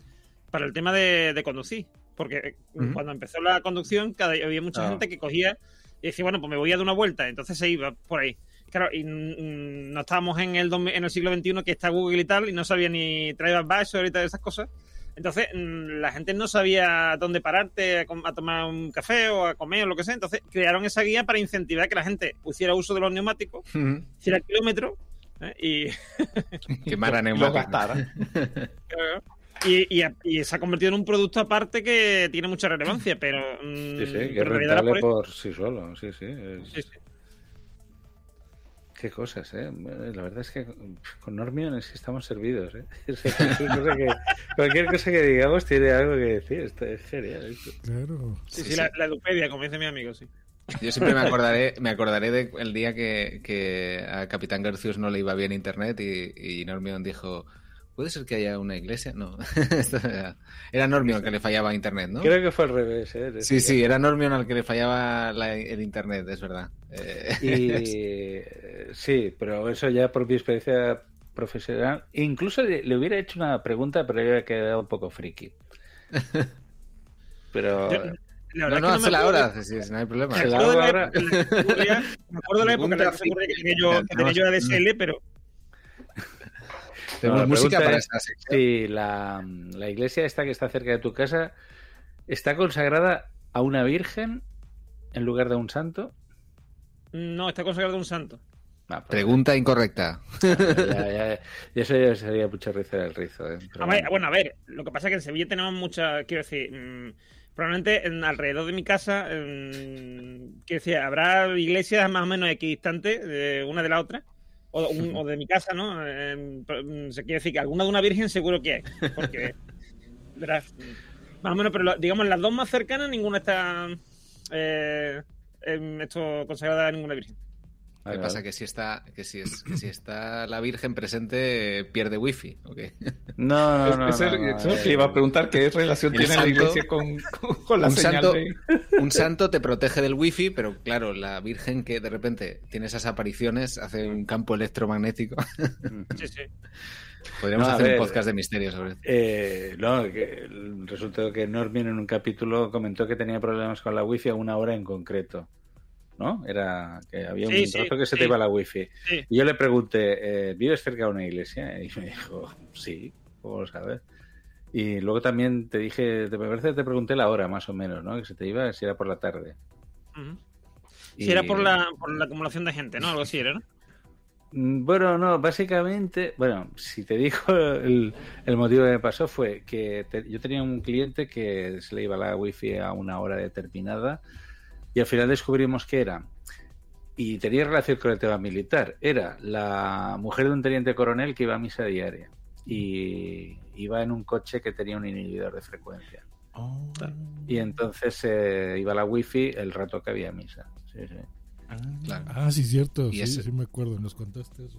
para el tema de, de conducir. Porque eh, cuando empezó la conducción, cada, había mucha Ah. gente que cogía y decía, bueno, pues me voy a dar una vuelta. Entonces se iba por ahí. Claro, y mm, no estábamos en el, en el siglo XXI que está Google y tal, y no sabía ni TripAdvisor y todas esas cosas. Entonces, mm, la gente no sabía dónde pararte a, com- a tomar un café o a comer o lo que sea. Entonces, crearon esa guía para incentivar que la gente hiciera uso de los neumáticos, hiciera kilómetros ¿eh? y, Quemar a lo neumáticos. gastara. y, y- y se ha convertido en un producto aparte que tiene mucha relevancia, pero, mm, Sí, sí, que es rentable por sí solo. Sí, sí. es- Sí, sí. Qué cosas, ¿eh? La verdad es que con Normion es que estamos servidos, ¿eh? Cualquier, cosa que, cualquier cosa que digamos tiene algo que decir. Esto es genial. esto. Claro. Sí, Sí, sí, sí. La, la como dice mi amigo, sí. Yo siempre me acordaré, me acordaré de el día que, que a Capitán Garcius no le iba bien internet y, y Normion dijo, ¿puede ser que haya una iglesia? No, era, Normion que le fallaba internet, ¿no? Creo que fue al revés, ¿eh? Sí, sí, era Normion al que le fallaba la- el internet, es verdad. Eh, Y eh, sí, pero eso ya por mi experiencia profesional. Incluso le, le hubiera hecho una pregunta, pero hubiera quedado un poco friki. Pero Yo- la no, no, hazla me acuerdo- ahora, sí, sí, no hay problema. Me Se la acuerdo de la hago ahora. época la me acuerdo de la época en la que tenía yo, que tenía yo ADSL, pero Tenemos la música para es esta sección. si la, la iglesia esta que está cerca de tu casa está consagrada a una virgen en lugar de a un santo. no, está consagrado un santo. Ah, pues Pregunta incorrecta. ya, ya, ya. Y eso ya sería mucho rizar el rizo. ¿eh? Pero A ver, bueno, a ver, lo que pasa es que en Sevilla tenemos mucha, quiero decir, mm, probablemente en, alrededor de mi casa, mm, quiero decir, habrá iglesias más o menos equidistantes de una de la otra, o, un- o de mi casa, ¿no? Eh, pero, mm, se quiere decir que alguna de una virgen seguro que hay, porque, verás, más o menos, pero digamos, las dos más cercanas, ninguna está, eh, esto consagrada a ninguna virgen. ¿Qué Vale, pasa? vale. Que si está, que si es, que si está la Virgen presente, pierde wifi, ¿o qué? No, no, no. Eso- no, no, que iba a preguntar qué relación el tiene la iglesia con, con- con la un señal santo, de... un santo te protege del wifi, pero claro, la Virgen que de repente tiene esas apariciones hace un campo electromagnético. Sí, sí. Podríamos No, hacer ver. un podcast de misterios sobre esto. Eh, no, que resultó que Normin en un capítulo comentó que tenía problemas con la wifi a una hora en concreto. ¿No? Era que había un Sí, trozo que se sí. te iba la wifi. Y yo le pregunté, eh, ¿vives cerca de una iglesia? Y me dijo, sí, ¿cómo lo sabes? Y luego también te dije, te me parece que te pregunté la hora más o menos, ¿no? Que se te iba, si era por la tarde. Y- Si era por la, por la acumulación de gente, ¿no? Algo así era, ¿no? Mm, Bueno, no, básicamente, bueno, si te digo el, el motivo que me pasó fue que te- yo tenía un cliente que se le iba la wifi a una hora determinada y al final descubrimos que era, y tenía relación con el tema militar, era la mujer de un teniente coronel que iba a misa diaria y iba en un coche que tenía un inhibidor de frecuencia. Oh, Y entonces eh, iba la wifi el rato que había misa. Sí, sí. Ah, Claro. ah, sí, cierto. Y Sí, ese- sí me acuerdo. Nos contaste eso.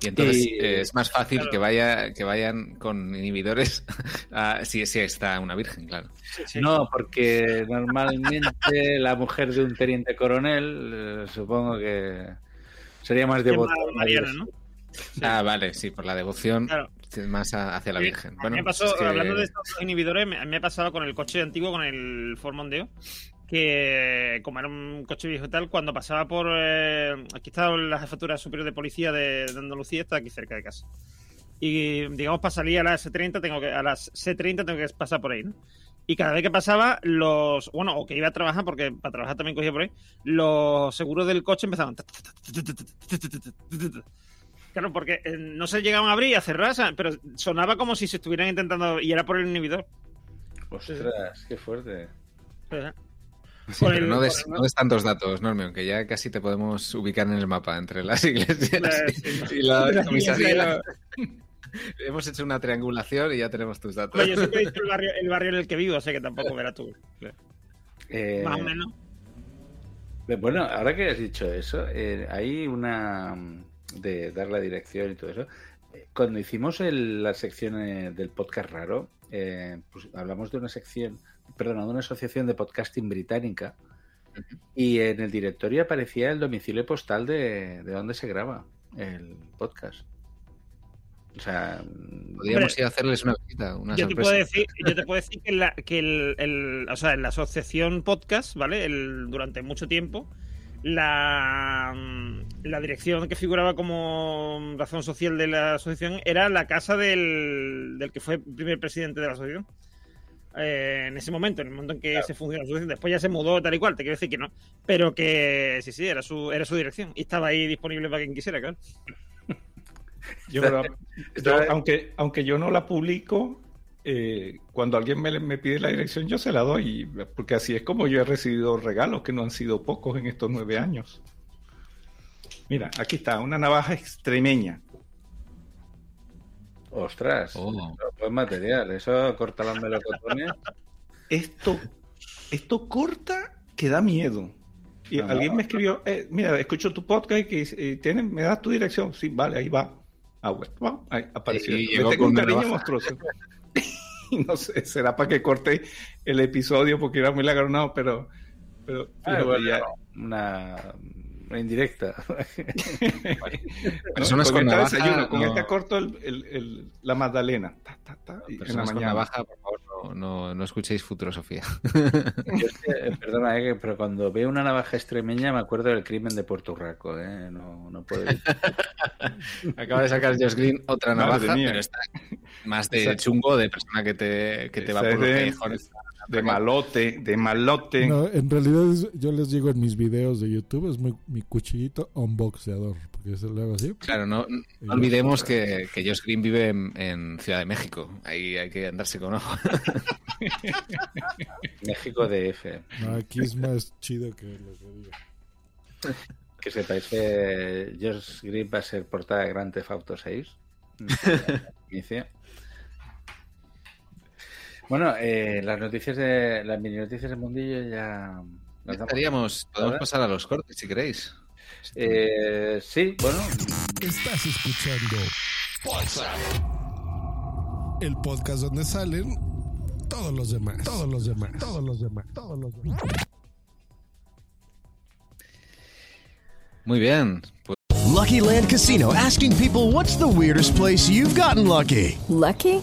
Y entonces Y- eh, es más fácil Claro. que vaya que vayan con inhibidores a- si, si está una virgen, claro. Sí, sí. No, porque normalmente la mujer de un teniente coronel, eh, supongo que sería más devota. ¿no? Ah, vale, sí, por la devoción Claro. más a- hacia la virgen. a Bueno, mí me pasó, es que- hablando de estos inhibidores, me, me ha pasado con el coche antiguo, con el Ford Mondeo, que como era un coche viejo y tal, cuando pasaba por... eh, aquí está la jefatura superior de policía de, de Andalucía, está aquí cerca de casa. Y digamos, para salir a las C30, tengo que, a las C30 tengo que pasar por ahí, ¿no? Y cada vez que pasaba, los. Bueno, o que iba a trabajar, porque para trabajar también cogía por ahí, los seguros del coche empezaban. Claro, porque eh, no se llegaban a abrir y a cerrar, pero sonaba como si se estuvieran intentando. Y era por el inhibidor. Ostras, qué fuerte. Sí, Con pero el- no, des, el- no des tantos datos, Norme, aunque ya casi te podemos ubicar en el mapa entre las iglesias Eh, sí. y la La comisaría. Hemos hecho una triangulación y ya tenemos tus datos. Oye, yo siempre he dicho el barrio, el barrio en el que vivo, así que tampoco verás tú. Eh, Más o menos. Bueno, ahora que has dicho eso, eh, hay una mm, de dar la dirección y todo eso. Eh, Cuando hicimos el- la sección eh, del podcast raro, eh, pues hablamos de una sección, perdón, de una asociación de podcasting británica y en el directorio aparecía el domicilio postal de, de donde se graba el podcast. O sea, Podríamos Hombre, ir a hacerles una visita, una Yo te, puedo decir, yo te puedo decir que, la, que el, el- o sea, en la asociación podcast, ¿vale? El, durante mucho tiempo, la, mm, la dirección que figuraba como razón social de la asociación era la casa del, del que fue primer presidente de la asociación. Eh, en ese momento, en el momento en que se funcionó después ya se mudó tal y cual, te quiero decir que no, pero que sí, sí, era su, era su dirección y estaba ahí disponible para quien quisiera, claro. Yo, pero, yo, aunque, aunque yo no la publico, eh, cuando alguien me, me pide la dirección, yo se la doy, porque así es como yo he recibido regalos, que no han sido pocos en estos nueve años. Mira, aquí está, una navaja extremeña. Ostras, Oh. buen material. Eso corta los melocotones. Esto, esto corta que da miedo. Y No, alguien me escribió, eh, mira, escucho tu podcast y que eh, tiene, me das tu dirección. Sí, vale, ahí va. Ah, bueno, ahí apareció. Y llegó tengo con un cariño monstruoso. Y no sé, será para que corte el episodio porque era muy lagronado, pero, pero Ah, fíjate, bueno, ya- una, una indirecta. Personas ¿no? con esta navaja, desayuno, con no. esta corto el, el- el- la magdalena. Ta, ta, ta, y en la Personas con mañana. navaja, por favor, no, no, no escuchéis Futurosofía. Yo es que, eh, perdona, eh, pero cuando veo una navaja extremeña me acuerdo del crimen de Puerto Rico. Eh. No, no puedo. Acaba de sacar Josh Green otra navaja, pero está más de Esa- chungo, de persona que te, que te va por los callejones. De malote, de malote. No, en realidad es- yo les digo en mis videos de YouTube, es mi, mi cuchillito unboxeador. Porque hago así. Claro, no, no olvidemos que, que Josh Green vive en, en Ciudad de México. Ahí hay que andarse con ojo. México DF. No, aquí es más chido que lo que digo. Que sepáis que Josh Green va a ser portada de Grand Theft Auto 6. Inicio. Bueno, eh, las noticias de las mini noticias del mundillo ya las. Estaríamos, podemos pasar a los cortes si queréis. Eh, sí, bueno, Estás escuchando el podcast donde salen todos los demás, todos los demás, todos los demás, todos los demás. Muy bien. Pues Lucky Land Casino asking people what's the weirdest place you've gotten lucky? Lucky?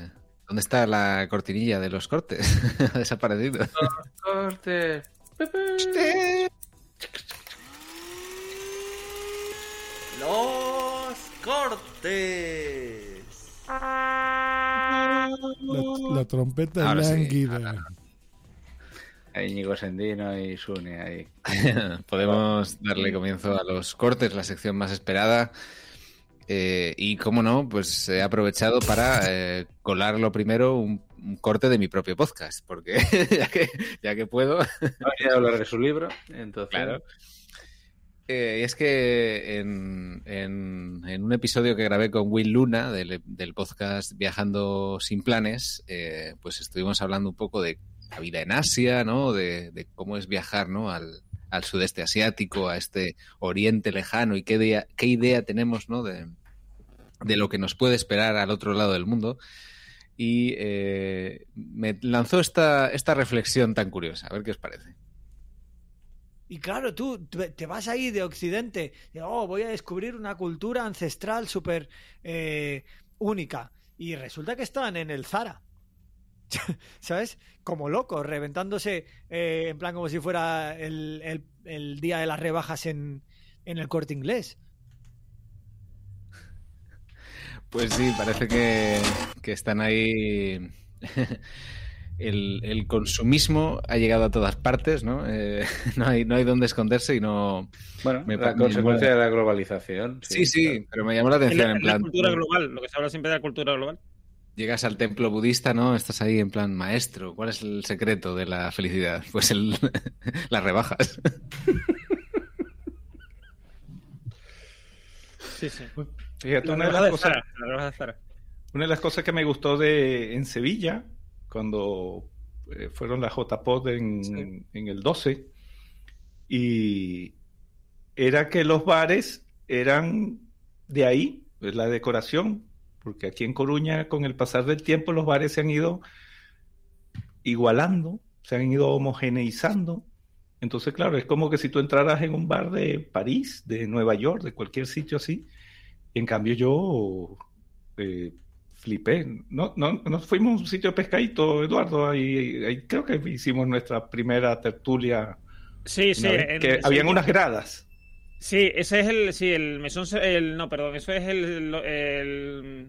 ¿dónde está la cortinilla de los cortes? ha desaparecido. corte. Los cortes. La, la trompeta Ahora sí, lánguida. Hay Íñigo Sendino y Sune ahí. Podemos darle comienzo a los cortes, la sección más esperada. Eh, y como no, pues he aprovechado para eh, colar lo primero un, un corte de mi propio podcast, porque ya que, ya que puedo. Voy a hablar de su libro, entonces. Claro. Eh, y es que en, en- en un episodio que grabé con Will Luna del, del podcast Viajando sin planes, eh, pues estuvimos hablando un poco de la vida en Asia, ¿no? De, de cómo es viajar, ¿no? Al, al sudeste asiático, a este oriente lejano y qué idea, qué idea tenemos, ¿no? De, de lo que nos puede esperar al otro lado del mundo. Y eh, me lanzó esta, esta reflexión tan curiosa. A ver qué os parece. Y claro, tú te vas ahí de Occidente, y, oh, voy a descubrir una cultura ancestral súper eh, única. Y resulta que están en el Zara. ¿Sabes? Como locos, reventándose eh, en plan como si fuera el, el- el día de las rebajas en, en el corte inglés. Pues sí, parece que, que están ahí. El, el consumismo ha llegado a todas partes, ¿no? Eh, no hay no hay dónde esconderse y no. Bueno, me la consecuencia me- de la globalización. Sí, sí, pero me llamó la atención la, en es la plan. cultura global, lo que se habla siempre de la cultura global. Llegas al templo budista, ¿no? Estás ahí en plan maestro. ¿Cuál es el secreto de la felicidad? Pues el, las rebajas. Sí, sí. Fíjate, una de las de cosas, una de las cosas que me gustó de en Sevilla, cuando eh, fueron las JPOD en, en el 12, y era que los bares eran de ahí, de la decoración, porque aquí en Coruña, con el pasar del tiempo, los bares se han ido igualando, se han ido homogeneizando. Entonces, claro, es como que si tú entraras en un bar de París, de Nueva York, de cualquier sitio así, en cambio yo eh, flipé. No, no, nos fuimos a un sitio de pescadito, Eduardo, ahí, ahí creo que hicimos nuestra primera tertulia. Sí, sí. una vez, en- que sí. habían unas gradas. Sí, ese es el. Sí, el mesón. El, no, perdón, eso es el. El,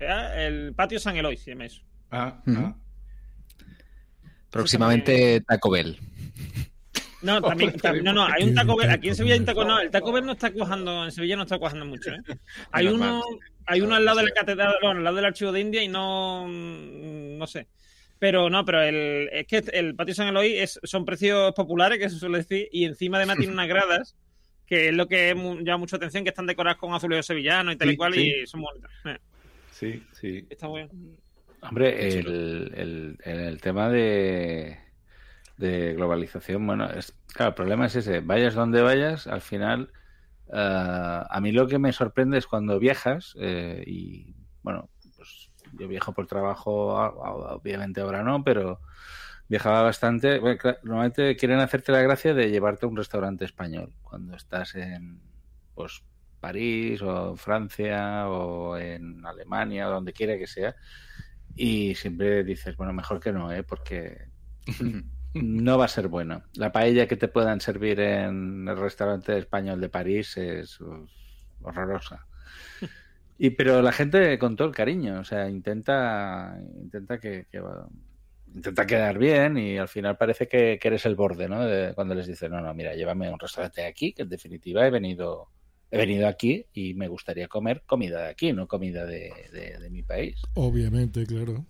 ah, el patio San Eloy, se llama eso. Ah, Ujú. Próximamente Taco Bell. No, también, tam- no, no, hay un Taco Bell. Aquí en Sevilla hay un Taco No, el Taco Bell no está cuajando. En Sevilla no está cuajando mucho, ¿eh? Hay uno, hay uno al lado de la catedral, bueno, al lado del archivo de India y no. No sé. Pero no, pero el, es que el patio San Eloy es, son precios populares, que se suele decir, y encima además tiene unas gradas, que es lo que mu- llama mucha atención, que están decoradas con azulejos sevillanos y tal y Sí, cual, sí. y son bonitas. Eh, Sí, sí. Está muy bien. Hombre, el, el, el- el tema de, de globalización, bueno, es, claro, el problema es ese, vayas donde vayas, al final, eh, a mí lo que me sorprende es cuando viajas, eh, y bueno, pues yo viajo por trabajo, obviamente ahora no, pero viajaba bastante, bueno, normalmente quieren hacerte la gracia de llevarte a un restaurante español cuando estás en, pues, París o Francia o en Alemania o donde quiera que sea. Y siempre dices, bueno, mejor que no, ¿eh? porque no va a ser bueno. La paella que te puedan servir en el restaurante español de París es uf, horrorosa. Y pero la gente con todo el cariño, o sea, intenta intenta que, intenta quedar bien y al final parece que, que eres el borde, ¿no? De- cuando les dices, no, no, mira, llévame a un restaurante de aquí, que en definitiva he venido he venido aquí y me gustaría comer comida de aquí, no comida de, de- de mi país. Obviamente, claro.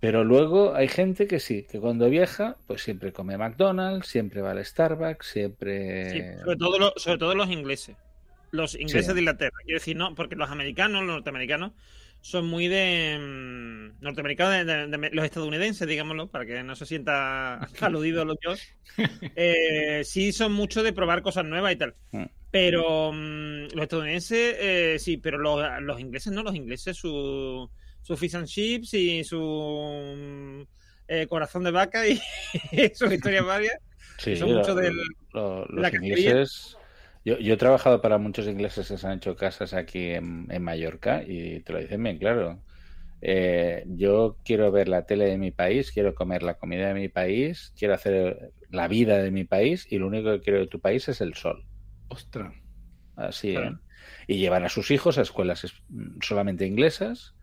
Pero luego hay gente que sí, que cuando viaja, pues siempre come McDonald's, siempre va al Starbucks, siempre... Sí, sobre todo, lo- sobre todo los ingleses. Los ingleses Sí. de Inglaterra. Quiero decir, no, porque los americanos, los norteamericanos, son muy de. mm, norteamericanos, de, de- de- los estadounidenses, digámoslo, para que no se sienta aludido los yo. Eh, sí, son mucho de probar cosas nuevas y tal. Mm. Pero mm, los estadounidenses, eh, sí, pero los, los ingleses no, los ingleses, su, su fish and chips y su mm, eh, corazón de vaca y sus historias varias. Sí, son lo- mucho lo- de los la cacería. ingleses... Yo, yo he trabajado para muchos ingleses que se han hecho casas aquí en, en Mallorca y te lo dicen bien claro. Eh, yo quiero ver la tele de mi país, quiero comer la comida de mi país, quiero hacer la vida de mi país y lo único que quiero de tu país es el sol. Ostras. Así, Claro. ¿eh? Y llevan a sus hijos a escuelas es- solamente inglesas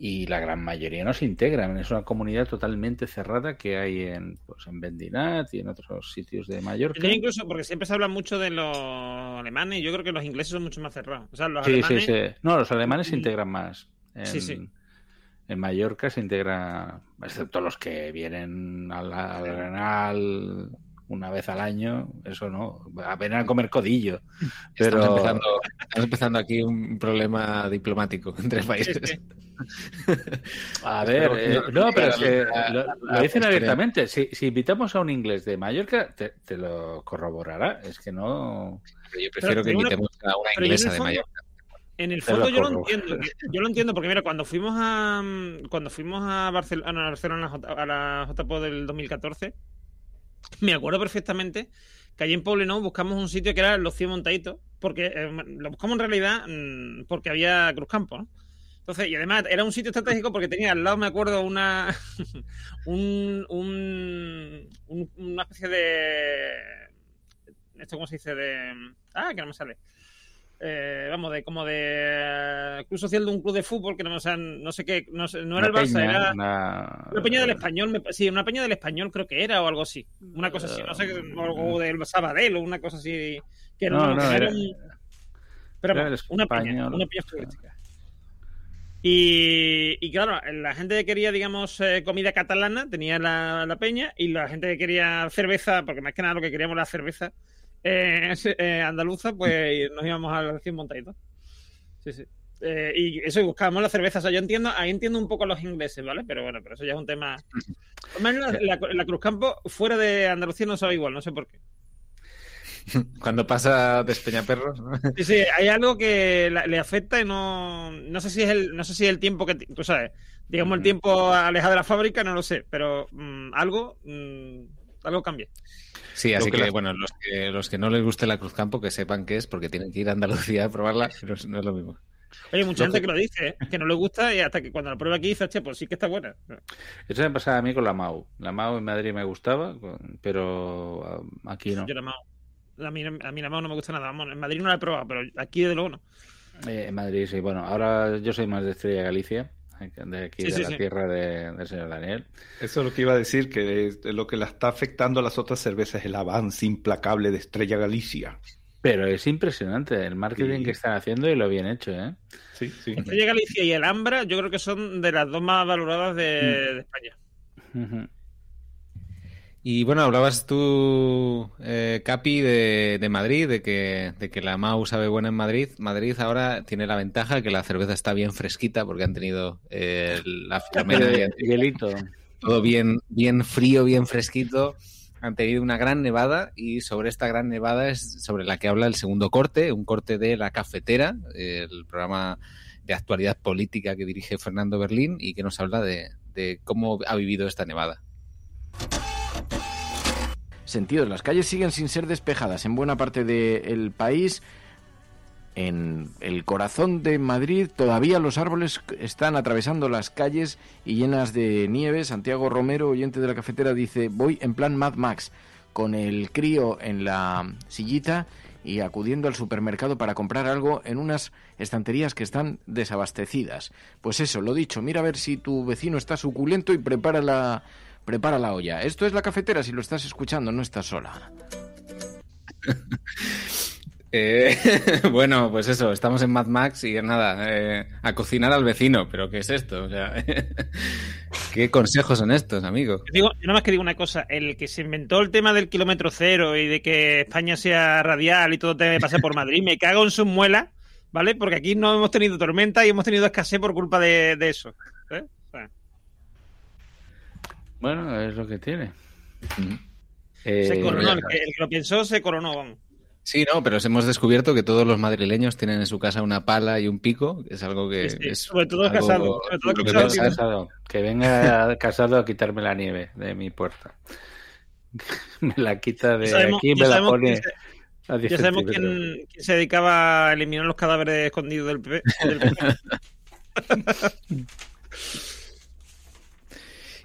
y la gran mayoría no se integran. Es una comunidad totalmente cerrada que hay en, pues, en Bendinat y en otros sitios de Mallorca. Yo incluso, porque siempre se habla mucho de los alemanes, yo creo que los ingleses son mucho más cerrados. O sea, los Sí, alemanes. sí, sí. No, los alemanes se integran más. En, Sí, sí. En Mallorca se integra, excepto los que vienen al, al Granal una vez al año, eso no, a venir a comer codillo. Pero Estamos, empezando, estamos empezando aquí un problema diplomático entre países. A ver, Pero, eh, no, no, pero es que lo, dicen abiertamente. Si, si invitamos a un inglés de Mallorca, te, te lo corroborará. Es que no. Yo prefiero que una- invitemos a una inglesa de Mallorca. En el fondo yo lo entiendo. yo lo entiendo porque mira, cuando fuimos a cuando fuimos a Barcelona, a Barcelona a la J- a la JPO del 2014, me acuerdo perfectamente que allí en Poblenou buscamos un sitio que era los 100 montaditos, porque eh, lo buscamos en realidad mm, porque había Cruzcampo, ¿no? Entonces, y además era un sitio estratégico porque tenía al lado, me acuerdo, una un, un- un- una especie de esto cómo se dice de ah que no me sale eh, vamos de como de club social de un club de fútbol que no, o sea, no sé qué no, sé- no era el Barça peña, era una- una peña del español me- sí una peña del español creo que era o algo así. Una cosa así no sé o, o del Sabadell o una cosa así que No, no, no, que era- un- pero era vamos, el una peña español. una peña futbolística. Y, y claro, la gente que quería, digamos, eh, comida catalana tenía la, la peña y la gente que quería cerveza, porque más que nada lo que queríamos era cerveza eh, eh, andaluza, pues nos íbamos al 100 montaditos. Sí, sí. Eh, y eso, y buscábamos la cerveza. O sea, yo entiendo, ahí entiendo un poco a los ingleses, ¿vale? Pero bueno, pero eso ya es un tema. Menos La, la, la Cruzcampo fuera de Andalucía no sabe igual, no sé por qué. Cuando pasa Despeñaperros, ¿no? Sí, sí, hay algo que la- le afecta y no, no sé si es el, no sé si es el tiempo que, tú sabes, digamos el tiempo alejado de la fábrica, no lo sé, pero mm, algo, mm, algo cambia. Sí, así Lo que que, la- bueno, los que, los que no les guste la Cruzcampo, que sepan que es porque tienen que ir a Andalucía a probarla, pero no es lo mismo. Oye, mucha Lo gente que- que lo dice, ¿eh? que no le gusta y hasta que cuando la prueba aquí dice, che, pues sí que está buena. Eso me pasaba a mí con la MAU. La MAU en Madrid me gustaba, pero ah, aquí no. Yo la Mao- a mí, a mí la Mao no me gusta nada. Vamos, en Madrid no la he probado, pero aquí desde luego no. Eh, en Madrid sí. Bueno, ahora yo soy más de Estrella Galicia, de aquí Sí, de sí, la sí. tierra de- del señor Daniel. Eso es lo que iba a decir, que es- lo que la está afectando a las otras cervezas es el avance implacable de Estrella Galicia. Pero es impresionante el marketing Sí. que están haciendo y lo bien hecho, ¿eh? Sí, sí. Estrella Galicia y el Ambra, yo creo que son de las dos más valoradas de, Mm. de España. Y bueno, hablabas tú, eh, Capi, de, de Madrid, de que, de que la MAU sabe buena en Madrid. Madrid ahora tiene la ventaja que la cerveza está bien fresquita porque han tenido eh, la filomena Hielito. todo bien, bien frío, bien fresquito. Han tenido una gran nevada y sobre esta gran nevada es sobre la que habla el segundo corte, un corte de La Cafetera, el programa de actualidad política que dirige Fernando Berlín y que nos habla de, de cómo ha vivido esta nevada. Sentidos, las calles siguen sin ser despejadas en buena parte del país. En el corazón de Madrid todavía los árboles están atravesando las calles y llenas de nieve. Santiago Romero, oyente de la cafetera, dice, voy en plan Mad Max, con el crío en la sillita y acudiendo al supermercado para comprar algo en unas estanterías que están desabastecidas. Pues eso, lo dicho, mira a ver si tu vecino está suculento y prepara la, prepara la olla. Esto es la cafetera, si lo estás escuchando, no estás sola. Eh, bueno, pues eso, estamos en Mad Max y nada, eh, a cocinar al vecino, pero ¿qué es esto? O sea, ¿qué consejos son estos, amigo? Digo, yo nada más que digo una cosa, el que se inventó el tema del kilómetro cero y de que España sea radial y todo te pase por Madrid, me cago en sus muelas, ¿vale? Porque aquí no hemos tenido tormenta y hemos tenido escasez por culpa de, de eso. ¿eh? Bueno, es lo que tiene. se Eh, coronó, el que, el que lo pensó se coronó, vamos. Sí, no, pero hemos descubierto que todos los madrileños tienen en su casa una pala y un pico, que es algo que Sí, sí, es sobre todo algo- Casado, sobre todo que Casado. Que venga casado a quitarme la nieve de mi puerta. me la quita de sabemos- aquí y me la sabemos pone quién se- a 10 Ya sabemos quién, quién se dedicaba a eliminar los cadáveres escondidos del PP. del PP.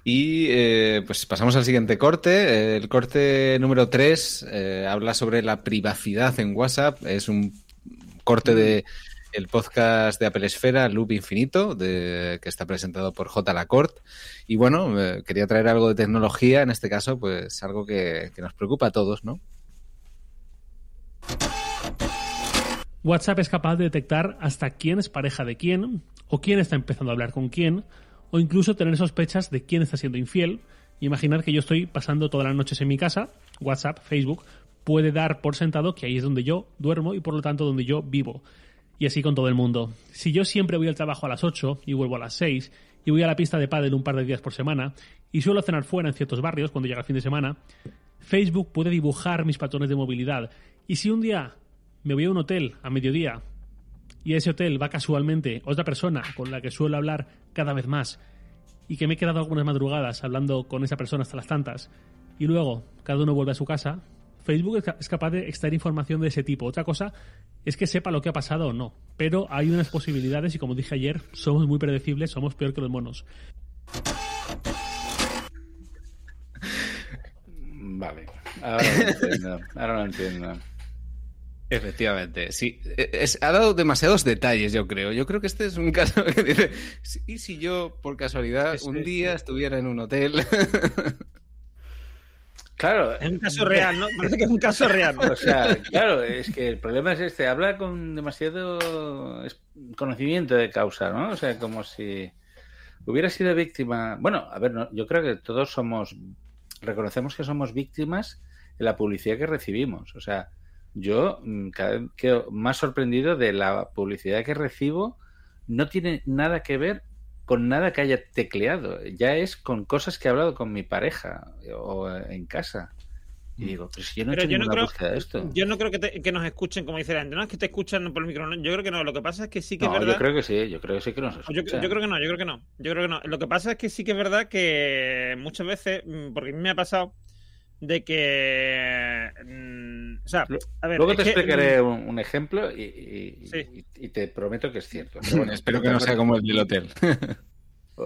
Y eh, pues pasamos al siguiente corte. Eh, El corte número 3 habla sobre la privacidad en WhatsApp. Es un corte de el podcast de Apple Esfera, Loop Infinito, que está presentado por J. Lacorte. Y bueno, eh, quería traer algo de tecnología, en este caso, pues algo que nos preocupa a todos, ¿no? WhatsApp es capaz de detectar hasta quién es pareja de quién, o quién está empezando a hablar con quién, o incluso tener sospechas de quién está siendo infiel. Imaginar que yo estoy pasando todas las noches en mi casa, WhatsApp, Facebook, puede dar por sentado que ahí es donde yo duermo y por lo tanto donde yo vivo. Y así con todo el mundo. Si yo siempre voy al trabajo a las 8 y vuelvo a las 6 y voy a la pista de pádel un par de días por semana y suelo cenar fuera en ciertos barrios cuando llega el fin de semana, Facebook puede dibujar mis patrones de movilidad. Y si un día me voy a un hotel a mediodía y a ese hotel va casualmente otra persona con la que suelo hablar cada vez más y que me he quedado algunas madrugadas hablando con esa persona hasta las tantas y luego cada uno vuelve a su casa, Facebook es ca- es capaz de extraer información de ese tipo. Otra cosa es que sepa lo que ha pasado o no, pero hay unas posibilidades y como dije ayer, somos muy predecibles, somos peor que los monos. Vale, ahora lo entiendo. Ahora lo entiendo. Efectivamente, sí. Es- ha dado demasiados detalles, yo creo. Yo creo que este es un caso que dice, ¿y si yo, por casualidad, un día estuviera en un hotel? Claro. Es un caso real, ¿no? Parece que es un caso real. O sea, claro, es que el problema es este, habla con demasiado conocimiento de causa, ¿no? O sea, como si hubiera sido víctima. Bueno, a ver, no, yo creo que todos somos, reconocemos que somos víctimas de la publicidad que recibimos. O sea, yo mm, cada vez quedo más sorprendido de la publicidad que recibo. No tiene nada que ver con nada que haya tecleado. Ya es con cosas que he hablado con mi pareja o en casa. Y digo, pero si yo no he Pero hecho yo no creo, de esto. yo no creo que, te- que nos escuchen, como dice la gente, no es que te escuchan por el micrófono. Yo creo que no. Lo que pasa es que sí que No, es verdad. yo creo que sí, yo creo que sí que nos escuchan. yo creo que no, yo creo que no. Yo creo que no. Lo que pasa es que sí que es verdad que muchas veces, mm, porque a mí me ha pasado, de que. mm, o sea, a ver. Luego te que, explicaré mm, un, un ejemplo y, y- y- y te prometo que es cierto. Pero bueno, Espero que no sea como el del hotel.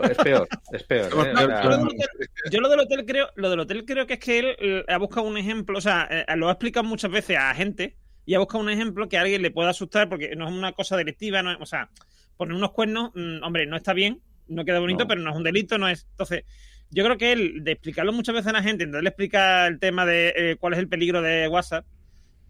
Es peor, es peor. ¿eh? O sea, Yo lo del hotel- Yo lo del hotel creo, lo del hotel creo que es que él eh, ha buscado un ejemplo, o sea, eh, lo ha explicado muchas veces a gente y ha buscado un ejemplo que a alguien le pueda asustar porque no es una cosa delictiva, no es- o sea, poner unos cuernos, mm, hombre, no está bien, no queda bonito, No. pero no es un delito, no es. Entonces, yo creo que él, de explicarlo muchas veces a la gente, entonces le explica el tema de eh, cuál es el peligro de WhatsApp,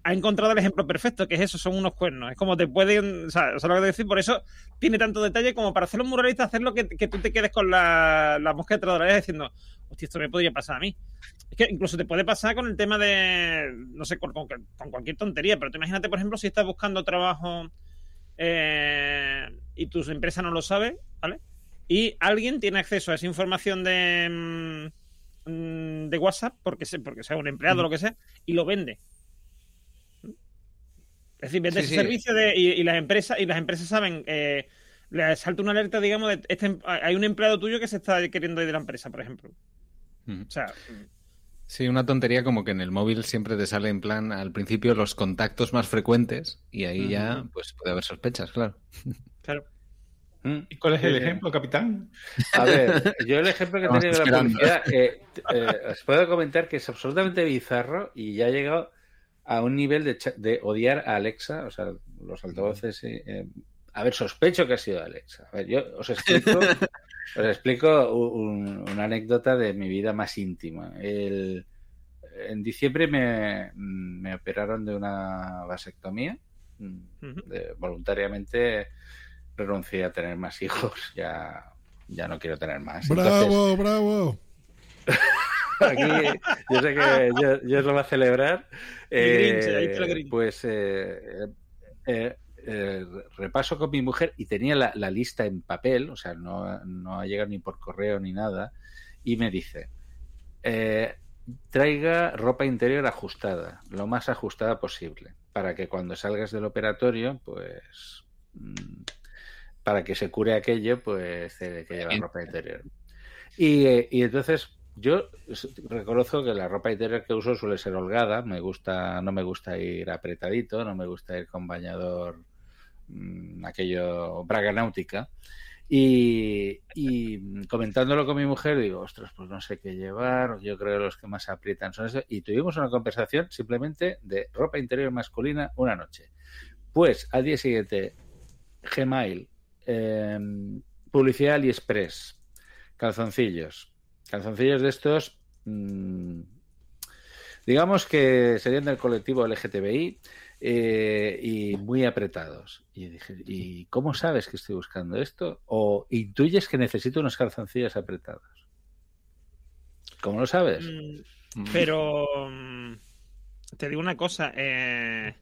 ha encontrado el ejemplo perfecto, que es eso, son unos cuernos. Es como te pueden, o sea, o sea, lo que te decir, por eso tiene tanto detalle como para hacerlo muralista, hacerlo que, que tú te quedes con la, la mosca detrás diciendo, hostia, esto me podría pasar a mí. Es que incluso te puede pasar con el tema de, no sé, con, con- cualquier tontería, pero tú imagínate, por ejemplo, si estás buscando trabajo eh, y tu empresa no lo sabe, ¿vale? Y alguien tiene acceso a esa información de, mm, mm, de WhatsApp, porque, se, porque sea un empleado o lo que sea, y lo vende. Es decir, vende Sí, ese sí. servicio de, y, y las empresas y las empresas saben, eh, le salta una alerta, digamos, de este, hay un empleado tuyo que se está queriendo ir de la empresa, por ejemplo. O sea, Sí, una tontería como que en el móvil siempre te sale en plan al principio los contactos más frecuentes y ahí ya pues puede haber sospechas, claro. Claro. ¿Y cuál es el Eh, ejemplo, capitán? A ver, yo el ejemplo que he tenido de la publicidad, eh, eh, os puedo comentar que es absolutamente bizarro y ya ha llegado a un nivel de, cha- de odiar a Alexa, o sea, los altavoces. eh, eh, a ver, sospecho que ha sido Alexa. A ver, yo os explico, os explico un- una anécdota de mi vida más íntima. El- en diciembre me, me operaron de una vasectomía. De- voluntariamente renuncié a tener más hijos. Ya, ya no quiero tener más. Bravo, bravo. Aquí, yo sé que yo, yo lo va a celebrar. Eh, pues eh, eh, eh, repaso con mi mujer y tenía la, la lista en papel, o sea, no, no ha llegado ni por correo ni nada, y me dice, eh, traiga ropa interior ajustada, lo más ajustada posible, para que cuando salgas del operatorio, pues mm, para que se cure aquello, pues hay que llevar ropa interior. Y, eh, y entonces yo reconozco que la ropa interior que uso suele ser holgada, me gusta, no me gusta ir apretadito, no me gusta ir con bañador, mm, aquello, braga náutica. Y, y comentándolo con mi mujer, digo, ostras, pues no sé qué llevar, yo creo que los que más aprietan son eso. Y tuvimos una conversación simplemente de ropa interior masculina una noche. Pues al día siguiente, Gmail, eh, publicidad AliExpress, calzoncillos. Calzoncillos de estos, mm, digamos que serían del colectivo LGTBI eh, y muy apretados. Y dije, ¿y cómo sabes que estoy buscando esto? ¿O intuyes que necesito unos calzoncillos apretados? ¿Cómo lo sabes? Mm, Pero mm, te digo una cosa. eh,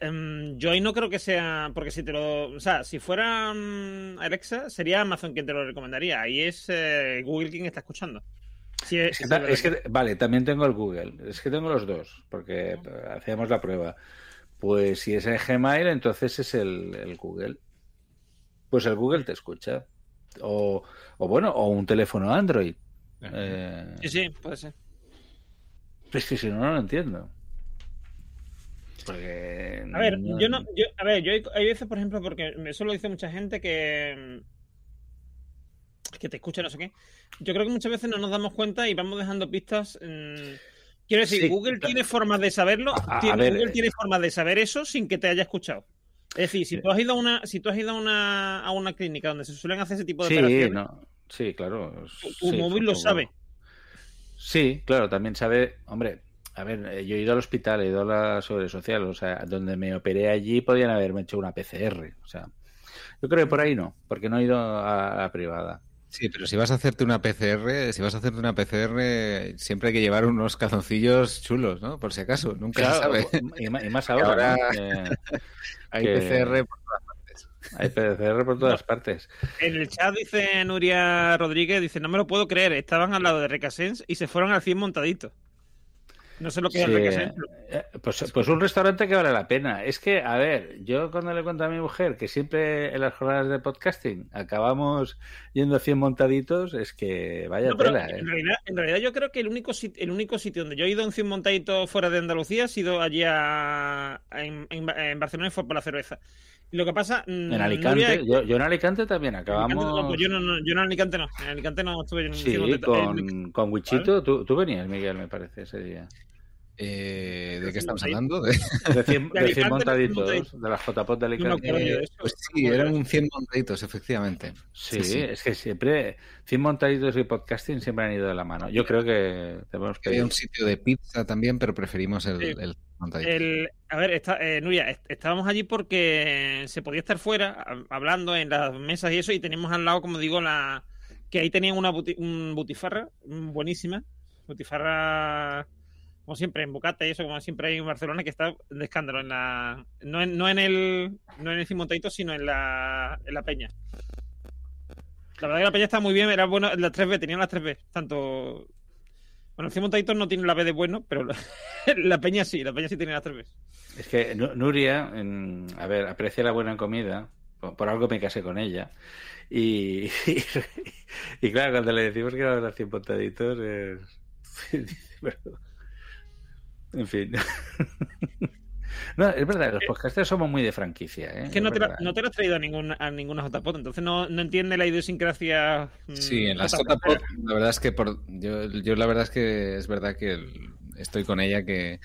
em, yo ahí no creo que sea. Porque si te lo. O sea, si fuera mm, Alexa, sería Amazon quien te lo recomendaría. Ahí es eh, Google quien está escuchando. Si es- Es que, es que- vale, también tengo el Google. Es que tengo los dos, porque hacíamos la prueba. Pues si es el Gmail, entonces es el, el Google. Pues el Google te escucha. O, o bueno, o un teléfono Android. Eh, Sí, sí, puede ser. es que si no, no lo entiendo. Porque. A ver, yo no, yo, a ver, yo hay, hay veces, por ejemplo, porque eso lo dice mucha gente que mm, que te escucha, no sé qué. Yo creo que muchas veces no nos damos cuenta y vamos dejando pistas. mm, quiero decir, Sí, Google claro. tiene formas de saberlo. A- a tiene- ver, Google eh. tiene formas de saber eso sin que te haya escuchado. Es decir, si tú has ido a una, si tú has ido a una, a una clínica donde se suelen hacer ese tipo de Sí, operaciones, no, sí, claro. tu sí, móvil lo sabe. Sí, claro, también sabe, hombre, a ver, eh, yo he ido al hospital, he ido a la Seguridad Social, o sea, donde me operé allí podían haberme hecho una PCR, o sea, yo creo que por ahí no, porque no he ido a la privada. Sí, pero si vas a hacerte una PCR, si vas a hacerte una PCR, siempre hay que llevar unos calzoncillos chulos, ¿no? Por si acaso, nunca Claro, se sabe. y más ahora, ¿no? Que- hay que- PCR por todas partes. Hay PCR por todas partes. En el chat dice Nuria Rodríguez, dice, no me lo puedo creer, estaban al lado de Recasens y se fueron al 100 montaditos. No sé lo que es Sí, Recasens. eh, pues, pues un restaurante que vale la pena. Es que, a ver, yo cuando le cuento a mi mujer que siempre en las jornadas de podcasting acabamos yendo a 100 montaditos, es que vaya No, tela, ¿eh? en, realidad, en realidad yo creo que el único, el único sitio donde yo he ido a un 100 montadito fuera de Andalucía ha sido allí a, en, en- en Barcelona y fue por la cerveza. Y lo que pasa... mm, En Alicante, yo, yo en Alicante también acabamos. no, pues yo, no, no, yo en Alicante no. En Alicante no estuve en un Sí, 100 montadito. En- con, con Wichito. Tú, tú venías, Miguel, me parece, ese día. Eh, ¿De qué estamos hablando? De, De 100, De de 100 Alicante, montaditos, de la JPOT de Alicante. Eh, pues sí, eran un 100 montaditos, efectivamente. Sí, es que siempre 100 montaditos y podcasting siempre han ido de la mano. Yo creo que tenemos que Había un sitio de pizza también, pero preferimos el, Sí. el montadito. El- a ver, está, eh, Nuria, est- estábamos allí porque se podía estar fuera hablando en las mesas y eso, y teníamos al lado, como digo, la que ahí tenían una buti- un butifarra buenísima, butifarra como siempre en Bocata y eso, como siempre hay en Barcelona, que está de escándalo en la no en, no en el no en el Cimontadito, sino en la en la Peña. La verdad que la Peña está muy bien, era bueno, las 3B, tenían las 3B, tanto bueno, el Cimontadito no tiene la B de bueno, pero la, Peña sí, la Peña sí tiene las 3B. Es que Nu- Nuria, a ver, aprecia la buena comida. Por, algo me casé con ella. Y, y, claro, cuando le decimos que va a haber 100 montaditos, es- Pero- En fin. No, es verdad, los podcasters somos muy de franquicia. ¿eh? Es que no Es te, la- verdad. no te lo has traído a, ningún, a ninguna JPOT, entonces no, no entiende la idiosincrasia. mm, Sí, en las JPOT. JPOT, la verdad es que por, yo, yo la verdad es que es verdad que el- estoy con ella que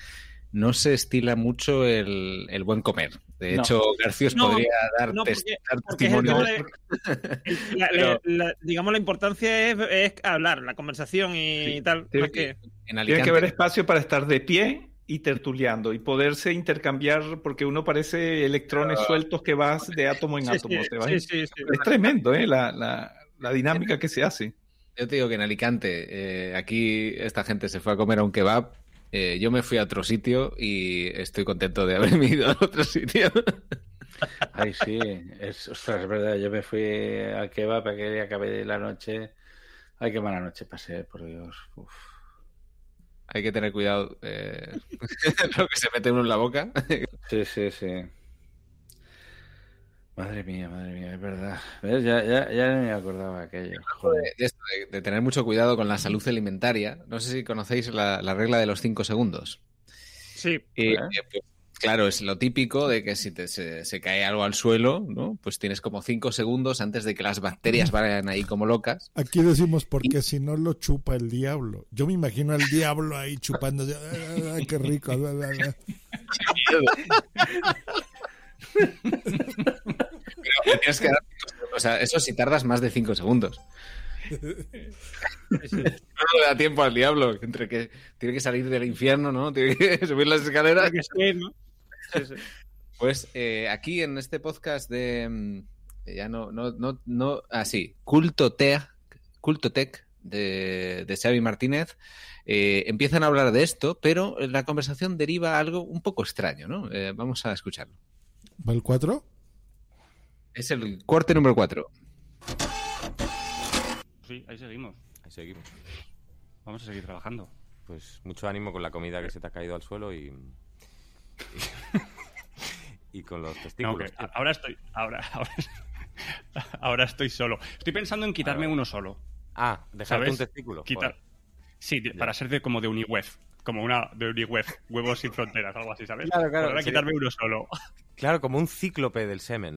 no se estila mucho el, el buen comer. De No. hecho, Garcios No, podría dar, no, porque- testimonio. el- la- Pero- la- la- digamos, la importancia es, es hablar, la conversación y tal. Tiene más que- Tiene que haber espacio para estar de pie y tertuleando y poderse intercambiar porque uno parece electrones Ah. sueltos que vas de átomo en Sí, átomo. sí, te vas- sí, sí, sí. Es tremendo, ¿eh? La, la- la dinámica que se hace. Yo te digo que en Alicante, eh, aquí esta gente se fue a comer a un kebab. Eh, yo me fui a otro sitio y estoy contento de haberme ido a otro sitio. Ay, sí, es, ostras, es verdad. Yo me fui al kebab aquel día acabé de la noche. Ay, qué mala noche pasé, por Dios. Uf. Hay que tener cuidado eh, lo que se mete uno en la boca. Sí, sí, sí. Madre mía, madre mía, es verdad. ¿Ves? Ya, ya, ya no me acordaba de aquello. Joder. de, esto, de- de tener mucho cuidado con la salud alimentaria. No sé si conocéis la, la regla de los 5 segundos. Sí. Y, eh, pues, claro, es lo típico de que si te- se, se cae algo al suelo, ¿no? Pues tienes como 5 segundos antes de que las bacterias vayan ahí como locas. Aquí decimos porque si no lo chupa el diablo. Yo me imagino al diablo ahí chupando. ah, ah, qué rico. Pero te tienes que dar cinco segundos. O sea, eso si tardas más de 5 segundos. No le da tiempo al diablo. Entre que tiene que salir del infierno, ¿no? Tiene que subir las escaleras. que sí, ¿no? Sí, sí. Pues eh, aquí en este podcast de. mm, Ya no, no, no, no. Ah, sí. Culto Tech, Culto Tech de, de Xavi Martínez. eh, empiezan a hablar de esto, pero la conversación deriva a algo un poco extraño, ¿no? Eh, vamos a escucharlo. ¿Va el 4? Es el corte número 4. Sí, ahí seguimos. Ahí seguimos. Vamos a seguir trabajando. Pues mucho ánimo con la comida que se te ha caído al suelo y. y, y con los testículos. ahora estoy. Ahora, ahora, ahora estoy solo. Estoy pensando en quitarme uno solo. Ah, dejarte ¿Sabes? un testículo. Quitar. Sí, de- para ser de, como de Uniweb. Como una de Uniweb. Huevos sin fronteras, algo así, ¿sabes? Claro, claro, ahora sí. quitarme uno solo. Claro, como un cíclope del semen.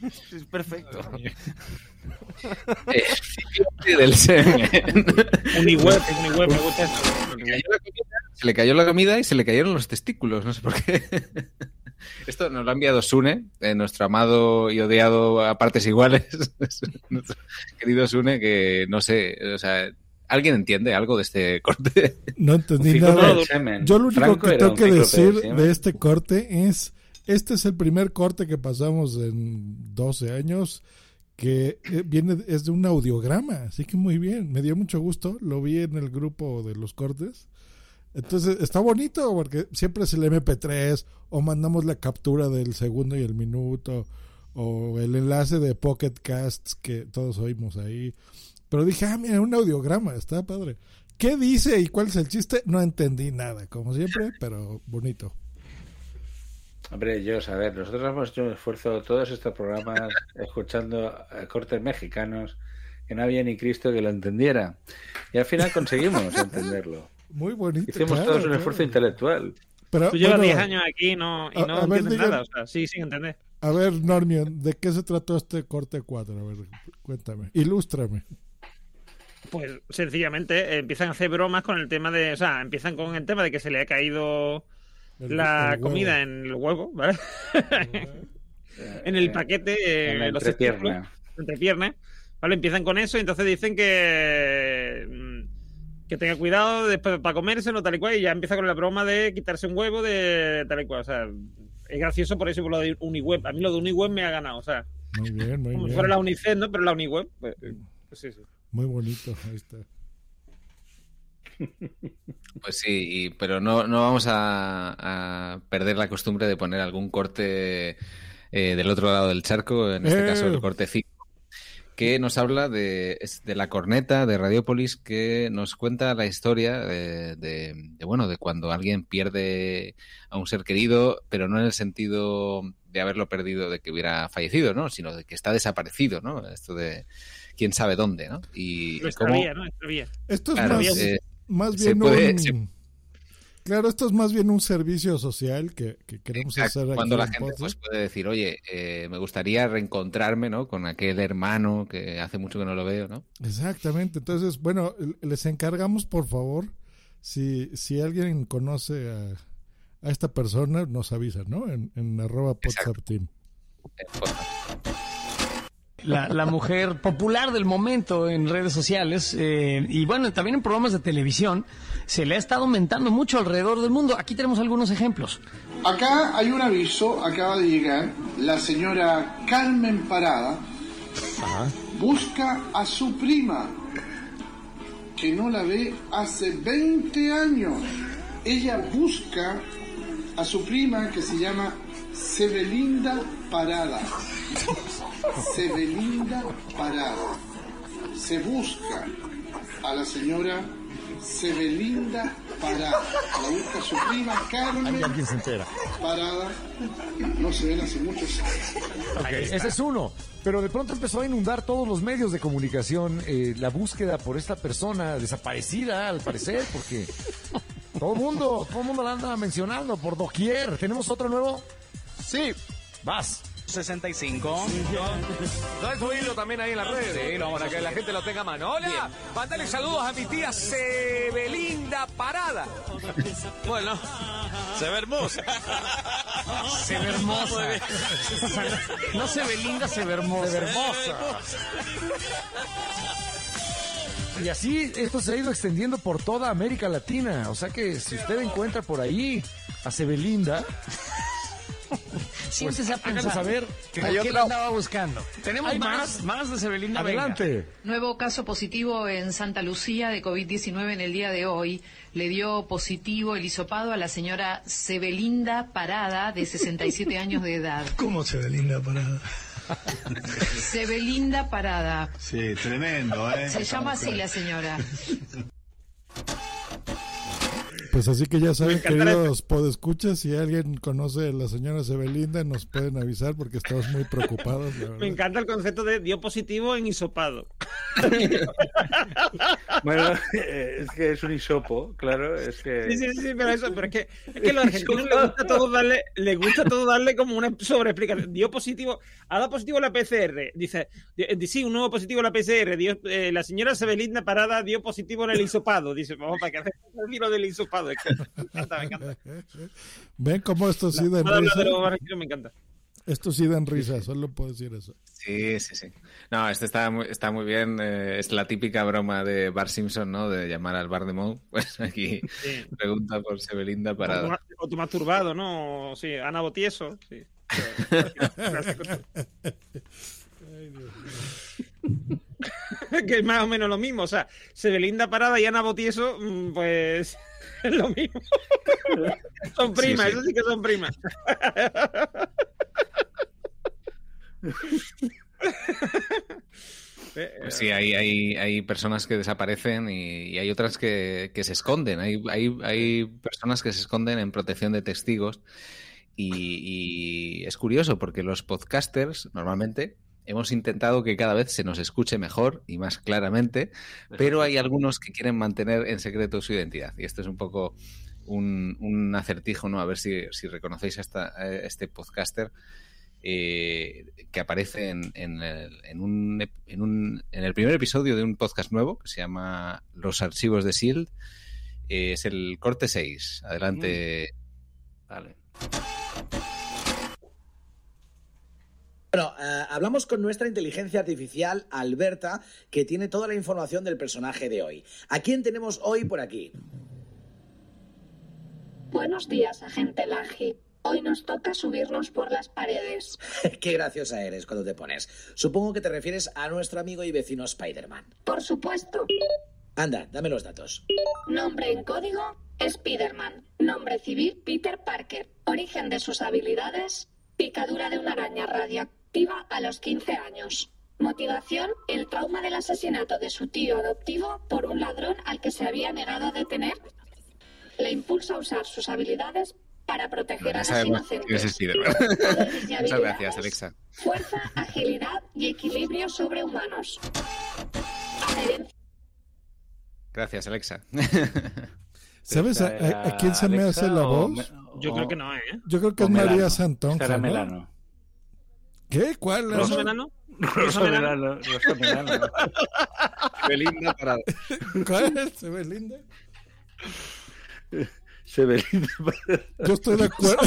Es perfecto. del semen. Uniweb, Uniweb, me gusta eso. Se le cayó la comida y se le cayeron los testículos, no sé por qué. Esto nos lo ha enviado Sune, eh, nuestro amado y odiado a partes iguales. nuestro querido Sune, que no sé, o sea, ¿alguien entiende algo de este corte? No entendí nada. Yo lo único Franco que tengo que decir de este corte es, este es el primer corte que pasamos en 12 años que eh, viene es de un audiograma, así que muy bien, me dio mucho gusto, lo vi en el grupo de los cortes. Entonces está bonito porque siempre es el MP3 o mandamos la captura del segundo y el minuto o el enlace de Pocket Casts que todos oímos ahí. Pero dije, ah, mira, un audiograma, está padre. ¿Qué dice y cuál es el chiste? No entendí nada, como siempre, pero bonito. Hombre, yo, a ver, nosotros hemos hecho un esfuerzo todos estos programas escuchando a cortes mexicanos que no había ni Cristo que lo entendiera. Y al final conseguimos entenderlo. Muy bonito. Hicimos claro, todos un claro. esfuerzo intelectual. Pero, Tú llevas bueno, 10 años aquí no, y a- no a ver, entiendes digan- nada. O sea, sí, sin entender. A ver, Normion, ¿de qué se trató este corte 4? A ver, cuéntame, ilústrame. Pues sencillamente eh, empiezan a hacer bromas con el tema de. O sea, empiezan con el tema de que se le ha caído El- la el comida en el huevo, ¿vale? en el paquete, eh, En la los entrepierna. entrepierna, ¿vale? Empiezan con eso y entonces dicen que. mm, Que tenga cuidado después para comérselo, tal y cual, y ya empieza con la broma de quitarse un huevo de tal y cual. O sea, es gracioso por eso y por lo de Uniweb. A mí lo de Uniweb me ha ganado, o sea, Muy bien, muy como si bien. fuera la Unicef, ¿no? Pero la Uniweb, pues, pues sí, sí. Muy bonito, ahí está. Pues sí, y- pero no, no vamos a, a perder la costumbre de poner algún corte eh, del otro lado del charco, en este Eh. caso el corte 5, que nos habla de, es de la corneta de Radiopolis, que nos cuenta la historia de, de- de, bueno, de cuando alguien pierde a un ser querido, pero no en el sentido de haberlo perdido, de que hubiera fallecido, ¿no? Sino de que está desaparecido, ¿no? Esto de quién sabe dónde, ¿no? Y y cómo-. Esto es Claro, más, eh, más se bien puede- un... se- Claro, esto es más bien un servicio social que, que queremos Exacto, hacer aquí cuando la en gente pues, puede decir, oye, eh, me gustaría reencontrarme, ¿no? Con aquel hermano que hace mucho que no lo veo, ¿no? Exactamente. Entonces, bueno, les encargamos, por favor, si, si alguien conoce a, a esta persona, nos avisa, ¿no? En, en arroba WhatsApp Team. La, la mujer popular del momento en redes sociales eh, y bueno, también en programas de televisión, se le ha estado aumentando mucho alrededor del mundo. Aquí tenemos algunos ejemplos. Acá hay un aviso, acaba de llegar. La señora Carmen Parada busca a su prima, que no la ve hace 20 años. Ella busca a su prima que se llama Sebelinda Parada. Sebelinda Parada. Se busca a la señora Sebelinda Parada. La busca su prima Carmen Alguien se entera. Parada. No se ven hace muchos años. Ese es uno. Pero de pronto empezó a inundar todos los medios de comunicación eh, la búsqueda por esta persona desaparecida, al parecer, porque todo el mundo, todo el mundo la anda mencionando por doquier. ¿Tenemos otro nuevo? Sí. Vas. 65. Dale tu hilo también ahí en las redes, para que la gente lo tenga a mano. Hola, mandale saludos a mi tía Sebelinda Parada. Bueno, se ve hermosa. Se ve hermosa. No se ve linda, se ve hermosa. Se ve hermosa. Y así esto se ha ido extendiendo por toda América Latina. O sea que si usted encuentra por ahí a Sebelinda, Siéntese a háganos pensar. saber que la andaba buscando. Tenemos ¿Hay más, más de Sebelinda. venga. Adelante. Nuevo caso positivo en Santa Lucía de COVID-19 en el día de hoy. Le dio positivo el hisopado a la señora Sebelinda Parada, de 67 años de edad. ¿Cómo se ve linda parada? Sebelinda Parada. Sí, tremendo, ¿eh? Se llama así la señora. Pues así que ya saben, queridos podescuchas, si alguien conoce a la señora Sebelinda, nos pueden avisar porque estamos muy preocupados. la Me encanta el concepto de dio positivo en hisopado. Bueno, eh, es que es un hisopo, claro, es que... Sí, sí, sí, pero eso, pero es que, es que a los argentinos les gusta todo darle, les gusta todo darle como una sobreexplicación. Dio positivo, ha dado positivo la PCR. Dice, di- sí, un nuevo positivo la PCR. Dio, eh, la señora Sebelinda Parada dio positivo en el hisopado. Dice, vamos, para que hace el tiro del hisopado. Es que me encanta, me encanta. ¿Ven cómo esto sí de me encanta. Esto sí dan risa, solo puedo decir eso. Sí, sí, sí. No, este está muy, está muy bien. eh, es la típica broma de Bar Simpson, ¿no? De llamar al bar de Moe. Pues aquí Sí. pregunta por Sebelinda O tu, o tu masturbado, ¿no? Sí, Ana Botieso. Sí. que es más o menos lo mismo. O sea, Sebelinda Parada y Ana Botieso, mm, pues es lo mismo. son primas, Sí, sí. eso sí que son primas. Pues sí, hay, hay, hay personas que desaparecen y, y hay otras que, que se esconden. Hay, hay, hay personas que se esconden en protección de testigos. Y, y es curioso porque los podcasters normalmente hemos intentado que cada vez se nos escuche mejor y más claramente, pero hay algunos que quieren mantener en secreto su identidad. Y esto es un poco un, un acertijo, ¿no? A ver si, si reconocéis a, esta- a este podcaster eh, que aparece en, en el, en, un, en, un- en el primer episodio de un podcast nuevo que se llama Los Archivos de Shield. Eh, es el corte 6. Adelante. Vale. Bueno, eh, hablamos con nuestra inteligencia artificial, Alberta, que tiene toda la información del personaje de hoy. ¿A quién tenemos hoy por aquí? Buenos días, agente Laji. Hoy nos toca subirnos por las paredes. Qué graciosa eres cuando te pones. Supongo que te refieres a nuestro amigo y vecino Spider-Man. Por supuesto. Anda, dame los datos. Nombre en código, Spider-Man. Nombre civil, Peter Parker. Origen de sus habilidades, picadura de una araña radiactiva a los 15 años. Motivación, el trauma del asesinato de su tío adoptivo por un ladrón al que se había negado a detener. Le impulsa a usar sus habilidades para proteger a los inocentes. Y Muchas gracias, Alexa. Fuerza, agilidad y equilibrio sobrehumanos. Adherencia Gracias, Alexa. ¿Sabes a, a- a quién se me hace la voz? me- Yo creo que no, ¿eh? Yo creo que o es María. Santonja, ¿no? Melano. ¿Qué? ¿Cuál? ¿Rosa ¿No? Melano? Rosa Melano. Rosa Melano. Belinda Parada. ¿Cuál? ¿Se ve linda? Se ve lindo. Yo estoy de acuerdo.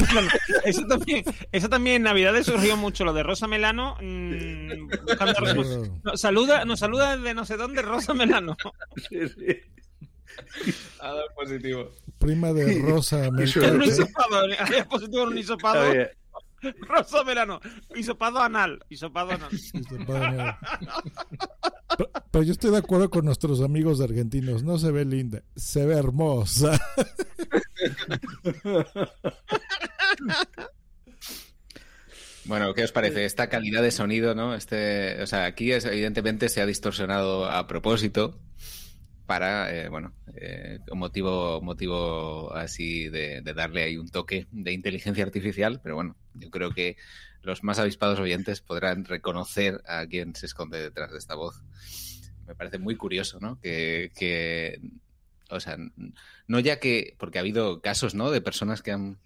Eso también, eso también en Navidades surgió mucho, lo de Rosa Melano. mm. Nos saluda, nos saluda desde no sé dónde Rosa Melano. Sí, sí. Ha dado positivo. Prima de Rosa Un Melchor. hisopado, había positivo un hisopado. A Rosa Melano, hisopado anal, hisopado anal. Pero, pero yo estoy de acuerdo con nuestros amigos argentinos. No se ve linda, se ve hermosa. Bueno, ¿qué os parece? Esta calidad de sonido, ¿no? Este, o sea, aquí es, evidentemente se ha distorsionado a propósito para, eh, bueno, eh, un motivo, motivo así de, de darle ahí un toque de inteligencia artificial, pero bueno, yo creo que los más avispados oyentes podrán reconocer a quién se esconde detrás de esta voz. Me parece muy curioso, ¿no? Que, que o sea, no ya que, porque ha habido casos, ¿no? De personas que han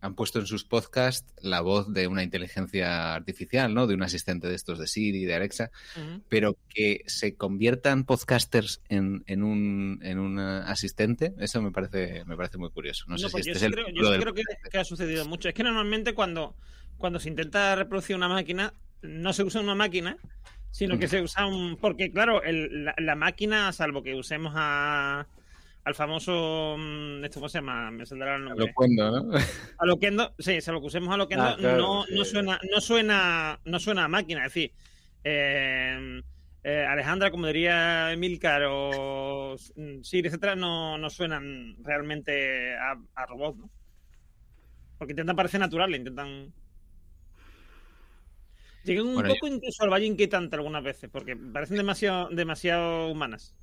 han puesto en sus podcasts la voz de una inteligencia artificial, ¿no? De un asistente de estos de Siri, de Alexa, pero que se conviertan podcasters en, en un, en un asistente, eso me parece, me parece muy curioso. No, sé No, si pues este yo es el creo, yo sí del creo que, que ha sucedido mucho. Es que normalmente cuando, cuando se intenta reproducir una máquina, no se usa una máquina, sino que se usa un... Porque claro, el- la, la máquina, salvo que usemos a, al famoso... mm, ¿Esto cómo se llama? Me saldrá el nombre. Locuendo, ¿no? A Loquendo, sí, salvo que usemos a Loquendo, Ah, claro, no, sí. no suena, no suena, no suena a máquina, es decir, eh, eh, Alejandra, como diría Emilcar o mm, Siri, etcétera, no, no suenan realmente a, a robot, ¿no? Porque intentan parecer naturales, intentan. Llegan un Bueno, poco incluso al valle inquietante algunas veces, porque parecen demasiado, demasiado humanas.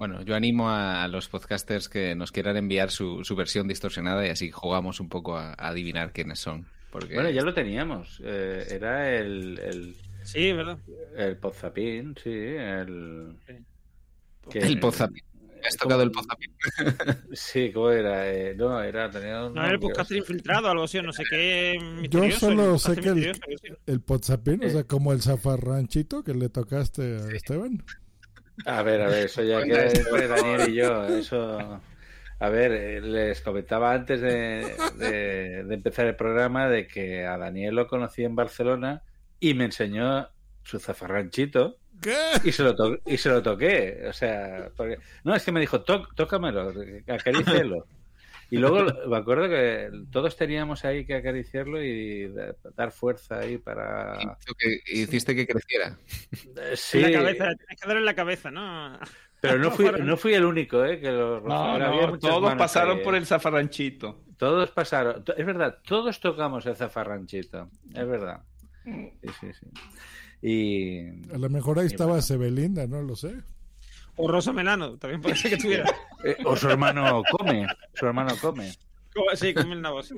Bueno, yo animo a, a los podcasters que nos quieran enviar su, su versión distorsionada y así jugamos un poco a, a adivinar quiénes son. Porque Bueno, ya lo teníamos. Eh, era el, el. Sí, ¿verdad? El Podzapín, sí. El. El Podzapín. Has tocado el Podzapín. Sí, ¿cómo era? Eh, no, era. Tenía un No, era el podcaster infiltrado o algo así, o no sé qué. Yo solo el sé que el, el Podzapín, o sea, como el zafarranchito que le tocaste a Esteban. A ver, a ver, eso ya queda entre Daniel y yo. Eso. A ver, eh, les comentaba antes de, de- de empezar el programa de que a Daniel lo conocí en Barcelona y me enseñó su zafarranchito. Y se lo, to- y se lo toqué. O sea, porque- no, es que me dijo, "Tó- tócamelo, acarícialo. Y luego me acuerdo que todos teníamos ahí que acariciarlo y da- dar fuerza ahí para. Que- hiciste que creciera. Eh, Sí, En la cabeza, tienes que darle en la cabeza, ¿no? pero no fui, no fui el único, ¿eh? Que lo No, no, todos pasaron ahí, por ¿eh? el zafarranchito. Todos pasaron. To- Es verdad, todos tocamos el zafarranchito. Es verdad. Sí, sí, sí. Y. A lo mejor ahí estaba Sebelinda, no lo sé. O Rosa Melano, también puede ser que tuviera. eh, o su hermano come. Su hermano come. Sí, come el nabo.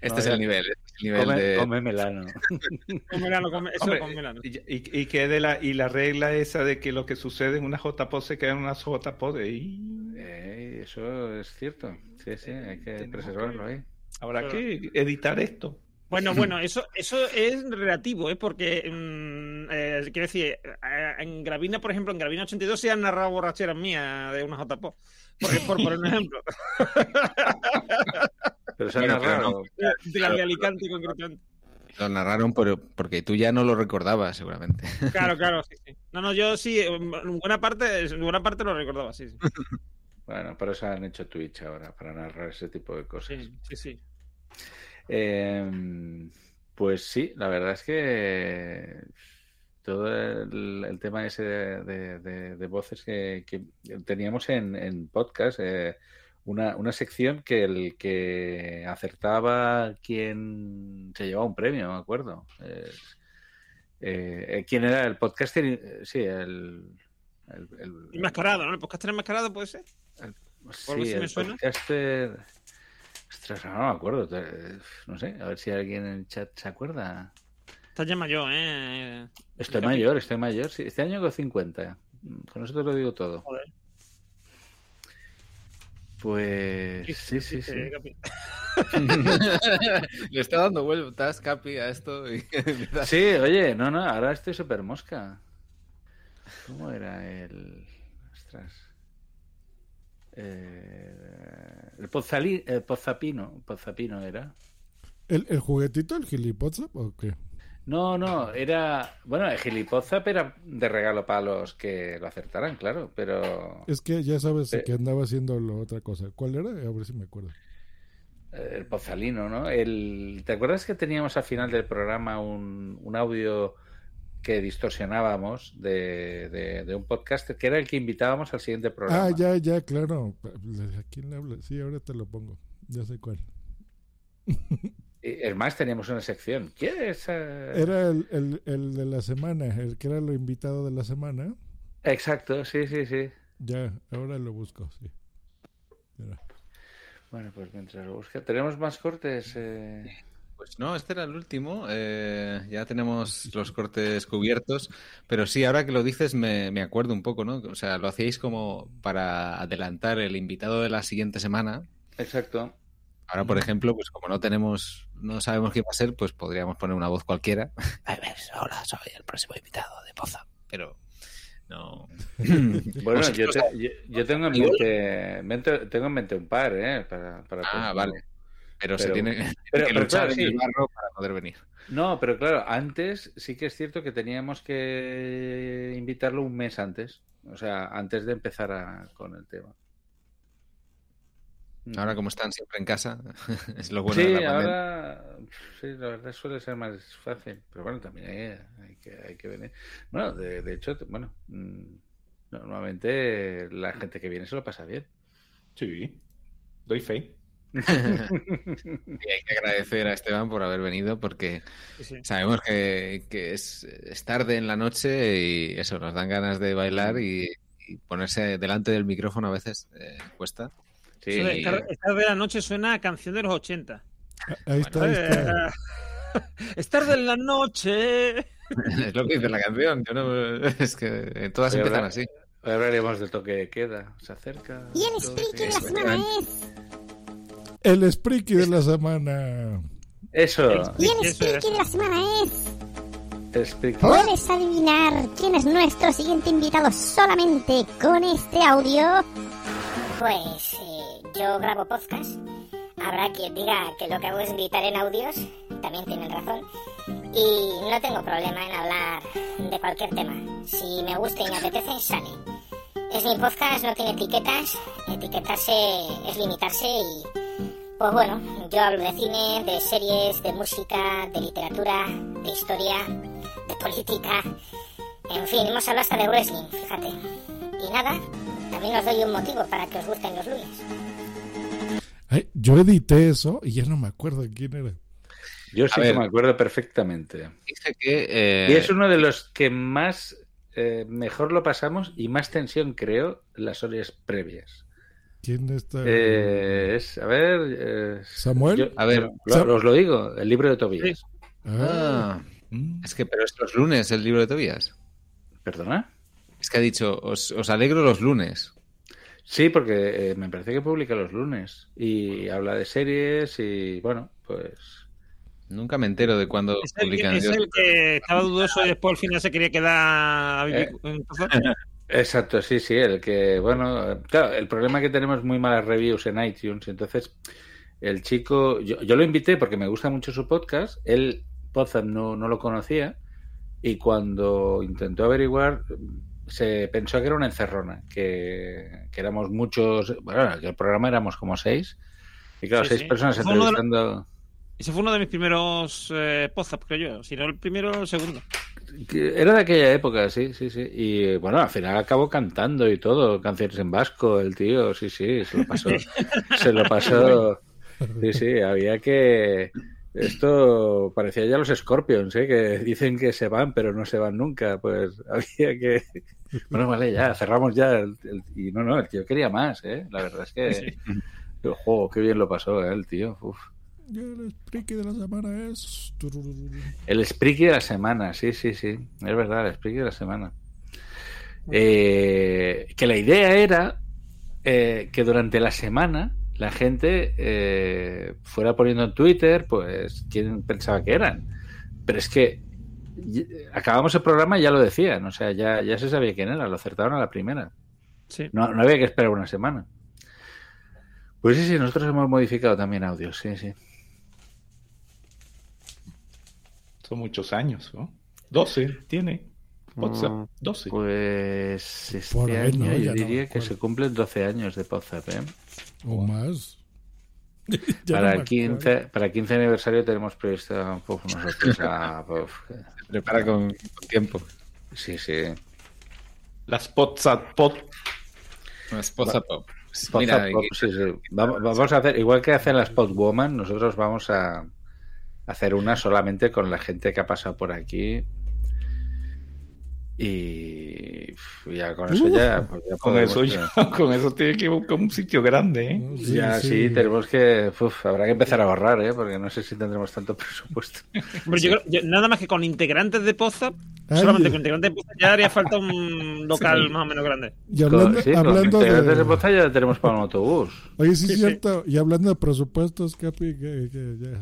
Este No, es ya- el nivel. este es el nivel come, de... come melano. Con Melano, come- eso Hombre, con Melano. y, y- y que de la, y la regla esa de que lo que sucede en una JPO se queda en una JPO y Eh, eso es cierto. Sí, sí, hay que preservarlo ahí. habrá que editar esto. Bueno, bueno, eso, eso es relativo, ¿eh? Porque, mm, eh, quiero decir, eh, en Gravina, por ejemplo, en Gravina 82 se han narrado borracheras mías de una JPO. Porque, por poner un ejemplo. Pero se ha Bueno, pero narrado. no. De la de Alicante, concretamente. Lo narraron por- porque tú ya no lo recordabas, seguramente. Claro, claro, sí, sí. No, no, yo sí, en buena parte, en buena parte lo recordaba, sí, sí. Bueno, por eso han hecho Twitch ahora, para narrar ese tipo de cosas. Sí, sí, sí. Eh, pues sí, la verdad es que todo el, el tema ese de, de- de- de voces que, que teníamos en, en podcast, eh, una, una sección que el que acertaba quién se llevaba un premio, me acuerdo. Eh, eh, ¿Quién era el podcaster? Sí, el... el- el- Enmascarado, ¿no? El podcaster enmascarado puede ser. Sí, me el suena. podcaster. Ostras, no me acuerdo. No sé, a ver si alguien en el chat se acuerda. Estás ya mayor, ¿eh? Estoy mayor, estoy mayor. Sí, este año hago 50. Con eso te lo digo todo. Joder. Pues sí, sí, sí. Le está dando vueltas, Capi, a esto. y- Sí, oye, no, no, ahora estoy súper mosca. ¿Cómo era el. Ostras. Eh, el, Pozzali- el Pozzapino, Pozzapino era. ¿El, el juguetito, el gilipozap o qué? No, no, era. Bueno, el gilipozap era de regalo para los que lo acertaran, claro, pero. Es que ya sabes Eh. que andaba haciendo la otra cosa. ¿Cuál era? A ver si me acuerdo. eh, El pozalino, ¿no? El... ¿Te acuerdas que teníamos al final del programa un, un audio que distorsionábamos de, de- de un podcast que era el que invitábamos al siguiente programa? Ah, ya, ya, claro. ¿A quién le habla? Sí, ahora te lo pongo. Ya sé cuál. Es más, teníamos una sección. ¿Quién es? eh? Era el, el, el de la semana, el que era lo invitado de la semana. Exacto, sí, sí, sí. Ya, ahora lo busco, sí. Bueno, pues mientras lo busca. ¿Tenemos más cortes? eh? Pues no, este era el último. eh, ya tenemos los cortes cubiertos. Pero sí, ahora que lo dices, me, me acuerdo un poco, ¿no? O sea, lo hacíais como para adelantar el invitado de la siguiente semana. Exacto. Ahora, por ejemplo, pues como no tenemos, no sabemos quién va a ser, pues podríamos poner una voz cualquiera. A ver, hola, soy el próximo invitado de Poza. Pero no. Bueno, Pues, yo, te- yo- yo tengo en mente, mente- tengo en mente un par, ¿eh? Para, para Ah, vale. Pero, se tiene, pero- que pero luchar claro, en el barro para poder venir. No, pero claro, antes sí que es cierto que teníamos que invitarlo un mes antes. O sea, antes de empezar a- con el tema. Ahora, como están siempre en casa, es lo bueno sí, de la pandemia. ahora sí, la verdad suele ser más fácil, pero bueno, también hay, hay que, hay que venir. Bueno, de, de hecho, bueno, mm, normalmente la gente que viene se lo pasa bien. Sí, doy fe. Y hay que agradecer a Esteban por haber venido porque Sí, sí. sabemos que, que es, es tarde en la noche y eso, nos dan ganas de bailar y, y ponerse delante del micrófono a veces eh, cuesta. Eso de Estar, estar de la noche suena a canción de los 80. Ahí está, ahí está. Eh, Estar de la noche. es lo que dice la canción. Yo no- es que todas empiezan así. Hoy hablaremos del toque de queda. Se acerca. Y el speaker de la semana es. El Spriki de la semana. Eso. Y el speaker de la semana es. ¿Puedes adivinar quién es nuestro siguiente invitado solamente con este audio? Pues eh, yo grabo podcast. Habrá quien diga que lo que hago es gritar en audios. También tienen razón. Y no tengo problema en hablar de cualquier tema. Si me gusta y me apetece, sale. Es mi podcast, no tiene etiquetas. Etiquetarse es limitarse y... Pues bueno, yo hablo de cine, de series, de música, de literatura, de historia, de política. En fin, hemos hablado hasta de wrestling, fíjate. Y nada, también os doy un motivo para que os gusten los lunes. Ay, yo edité eso y ya no me acuerdo quién era. Yo sí que me acuerdo perfectamente. Dice que. eh, Y es uno de los que más eh, mejor lo pasamos y más tensión creo las horas previas. ¿Quién está? Eh, es, a ver. eh, ¿Samuel? yo- A ver, lo- Sam- os lo digo, el libro de Tobías. Ah, Ah, es que, pero es los lunes el libro de Tobías. ¿Perdona? Es que ha dicho, os, os alegro los lunes. Sí, porque eh, me parece que publica los lunes y habla de series y bueno, pues. Nunca me entero de cuándo Es el, publican. es el que estaba dudoso y después al final se quería quedar a vivir Eh. Exacto, sí, sí, el que, bueno, claro, el problema es que tenemos muy malas reviews en iTunes, entonces el chico, yo, yo lo invité porque me gusta mucho su podcast, él, Podzam, no, no lo conocía, y cuando intentó averiguar, se pensó que era una encerrona, que, que éramos muchos, bueno, que el programa éramos como seis, y claro, Sí, seis sí. personas Fue de los- entrevistando... Ese fue uno de mis primeros eh, creo yo. Si no el primero, el segundo. Era de aquella época, sí, sí, sí. Y bueno, al final acabó cantando y todo, canciones en vasco, el tío, sí, sí, se lo pasó. se lo pasó. Sí, sí, había que. Esto parecía ya los Scorpions, ¿eh? que dicen que se van, pero no se van nunca. Pues había que. Bueno, vale, ya, cerramos ya. el- el- Y no, no, el tío quería más, ¿eh? La verdad es que. Sí. Qué bien lo pasó, ¿eh? el tío. Uf. El spriki de la semana es... El Spriki de la semana, sí, sí, sí. Es verdad, el Spriki de la semana. Eh, que la idea era eh, que durante la semana la gente eh, fuera poniendo en Twitter, pues, quién pensaba que eran. Pero es que y- acabamos el programa y ya lo decían, o sea, ya, ya se sabía quién era, lo acertaron a la primera. Sí. No, no había que esperar una semana. Pues sí, sí, nosotros hemos modificado también audios, sí, sí. Son muchos años, ¿no? 12 tiene. WhatsApp, Mm, 12. Pues este Por año ¿no? yo Ya no diría que se cumplen 12 años de WhatsApp, ¿eh? O más. Para, no me el 15, para el 15 aniversario tenemos previsto uf, una sorpresa. uf, Prepara con, con tiempo. Sí, sí. Las WhatsApp Pod. Las WhatsApp Pop. Mira, Pop, sí, sí. Vamos, vamos a hacer, igual que hacen las Podwoman, nosotros vamos a hacer una solamente con la gente que ha pasado por aquí. Y ya con eso ya, pues ya Con eso, ya. ya- con eso tiene que buscar un sitio grande, ¿eh? ya sí, tenemos que. uf, habrá que empezar a ahorrar, ¿eh? Porque no sé si tendremos tanto presupuesto. Hombre, yo creo- yo- nada más que con integrantes de Poza, Ay. solamente con integrantes de Poza ya haría falta un local Sí. más o menos grande. Y hablando, Con- sí, integrantes de de... Poza ya tenemos para un autobús. Oye, sí, es cierto. Y hablando de presupuestos, Capi, que, que ya,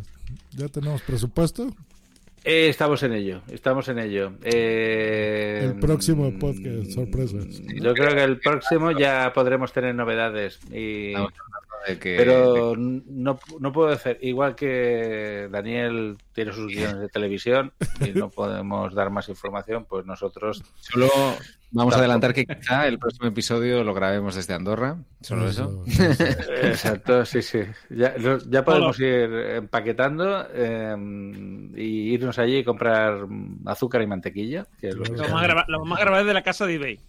ya tenemos presupuesto. Eh, estamos en ello, estamos en ello. Eh, El próximo podcast, sorpresas. Yo creo que el próximo ya podremos tener novedades. Y... Estamos de que- Pero no, no puedo decir, igual que Daniel tiene sus guiones de televisión y no podemos dar más información, pues nosotros Solo vamos a adelantar que quizá el próximo episodio lo grabemos desde Andorra. Solo eso. Exacto, sí, sí. Ya, podemos ir empaquetando eh, y irnos allí y comprar azúcar y mantequilla. Que lo vamos a grabar, lo vamos a grabar desde la casa de eBay.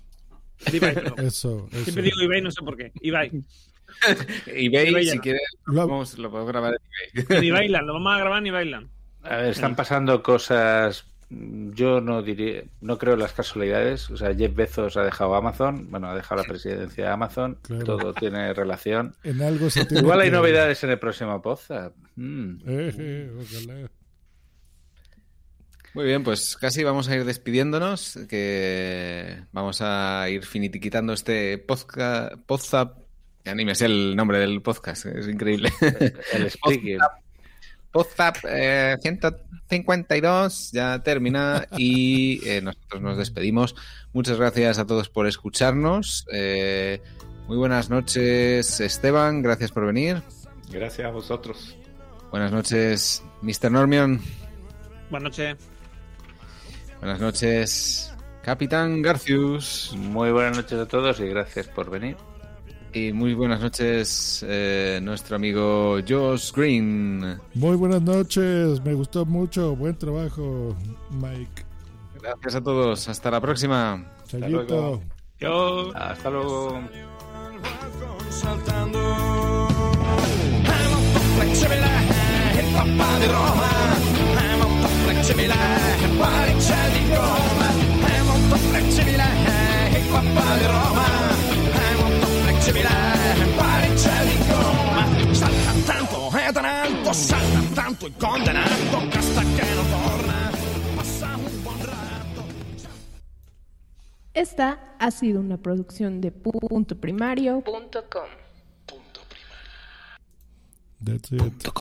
De eBay, perdón. Eso, eso. Siempre digo eBay, no sé por qué. eBay. eBay, eBay si quieres, lo, podemos- lo podemos grabar en eBay. En eBayland, lo vamos a grabar en eBayland. A ver, están pasando cosas. Yo no diría, no creo en las casualidades. O sea, Jeff Bezos ha dejado Amazon, bueno, ha dejado la presidencia de Amazon, Claro. todo tiene relación. En algo se tiene Igual hay que- novedades en el próximo Poza. Mm. Eh, eh, ojalá. Muy bien, pues casi vamos a ir despidiéndonos, que vamos a ir finiquitando este podcast, Podzap, ya ni me sé el nombre del podcast, es increíble. El. Podzap eh, 152 ya termina y eh, nosotros nos despedimos. Muchas gracias a todos por escucharnos. Eh, muy buenas noches, Esteban, gracias por venir. Gracias a vosotros. Buenas noches, Mr. Normion. Buenas noches. Buenas noches, Capitán Garcius. Muy buenas noches a todos y gracias por venir. Y muy buenas noches, eh, nuestro amigo Josh Green. Muy buenas noches, me gustó mucho, buen trabajo, Mike. Gracias a todos, hasta la próxima. Chayito. Hasta luego. molto flessibile, molto flessibile, quale c'è di Roma. Salta tanto ed in alto, salta tanto il condenato, casta che non torna. Passa un buon rato. Esta ha sido una producción de puntoprimario.com. That's it.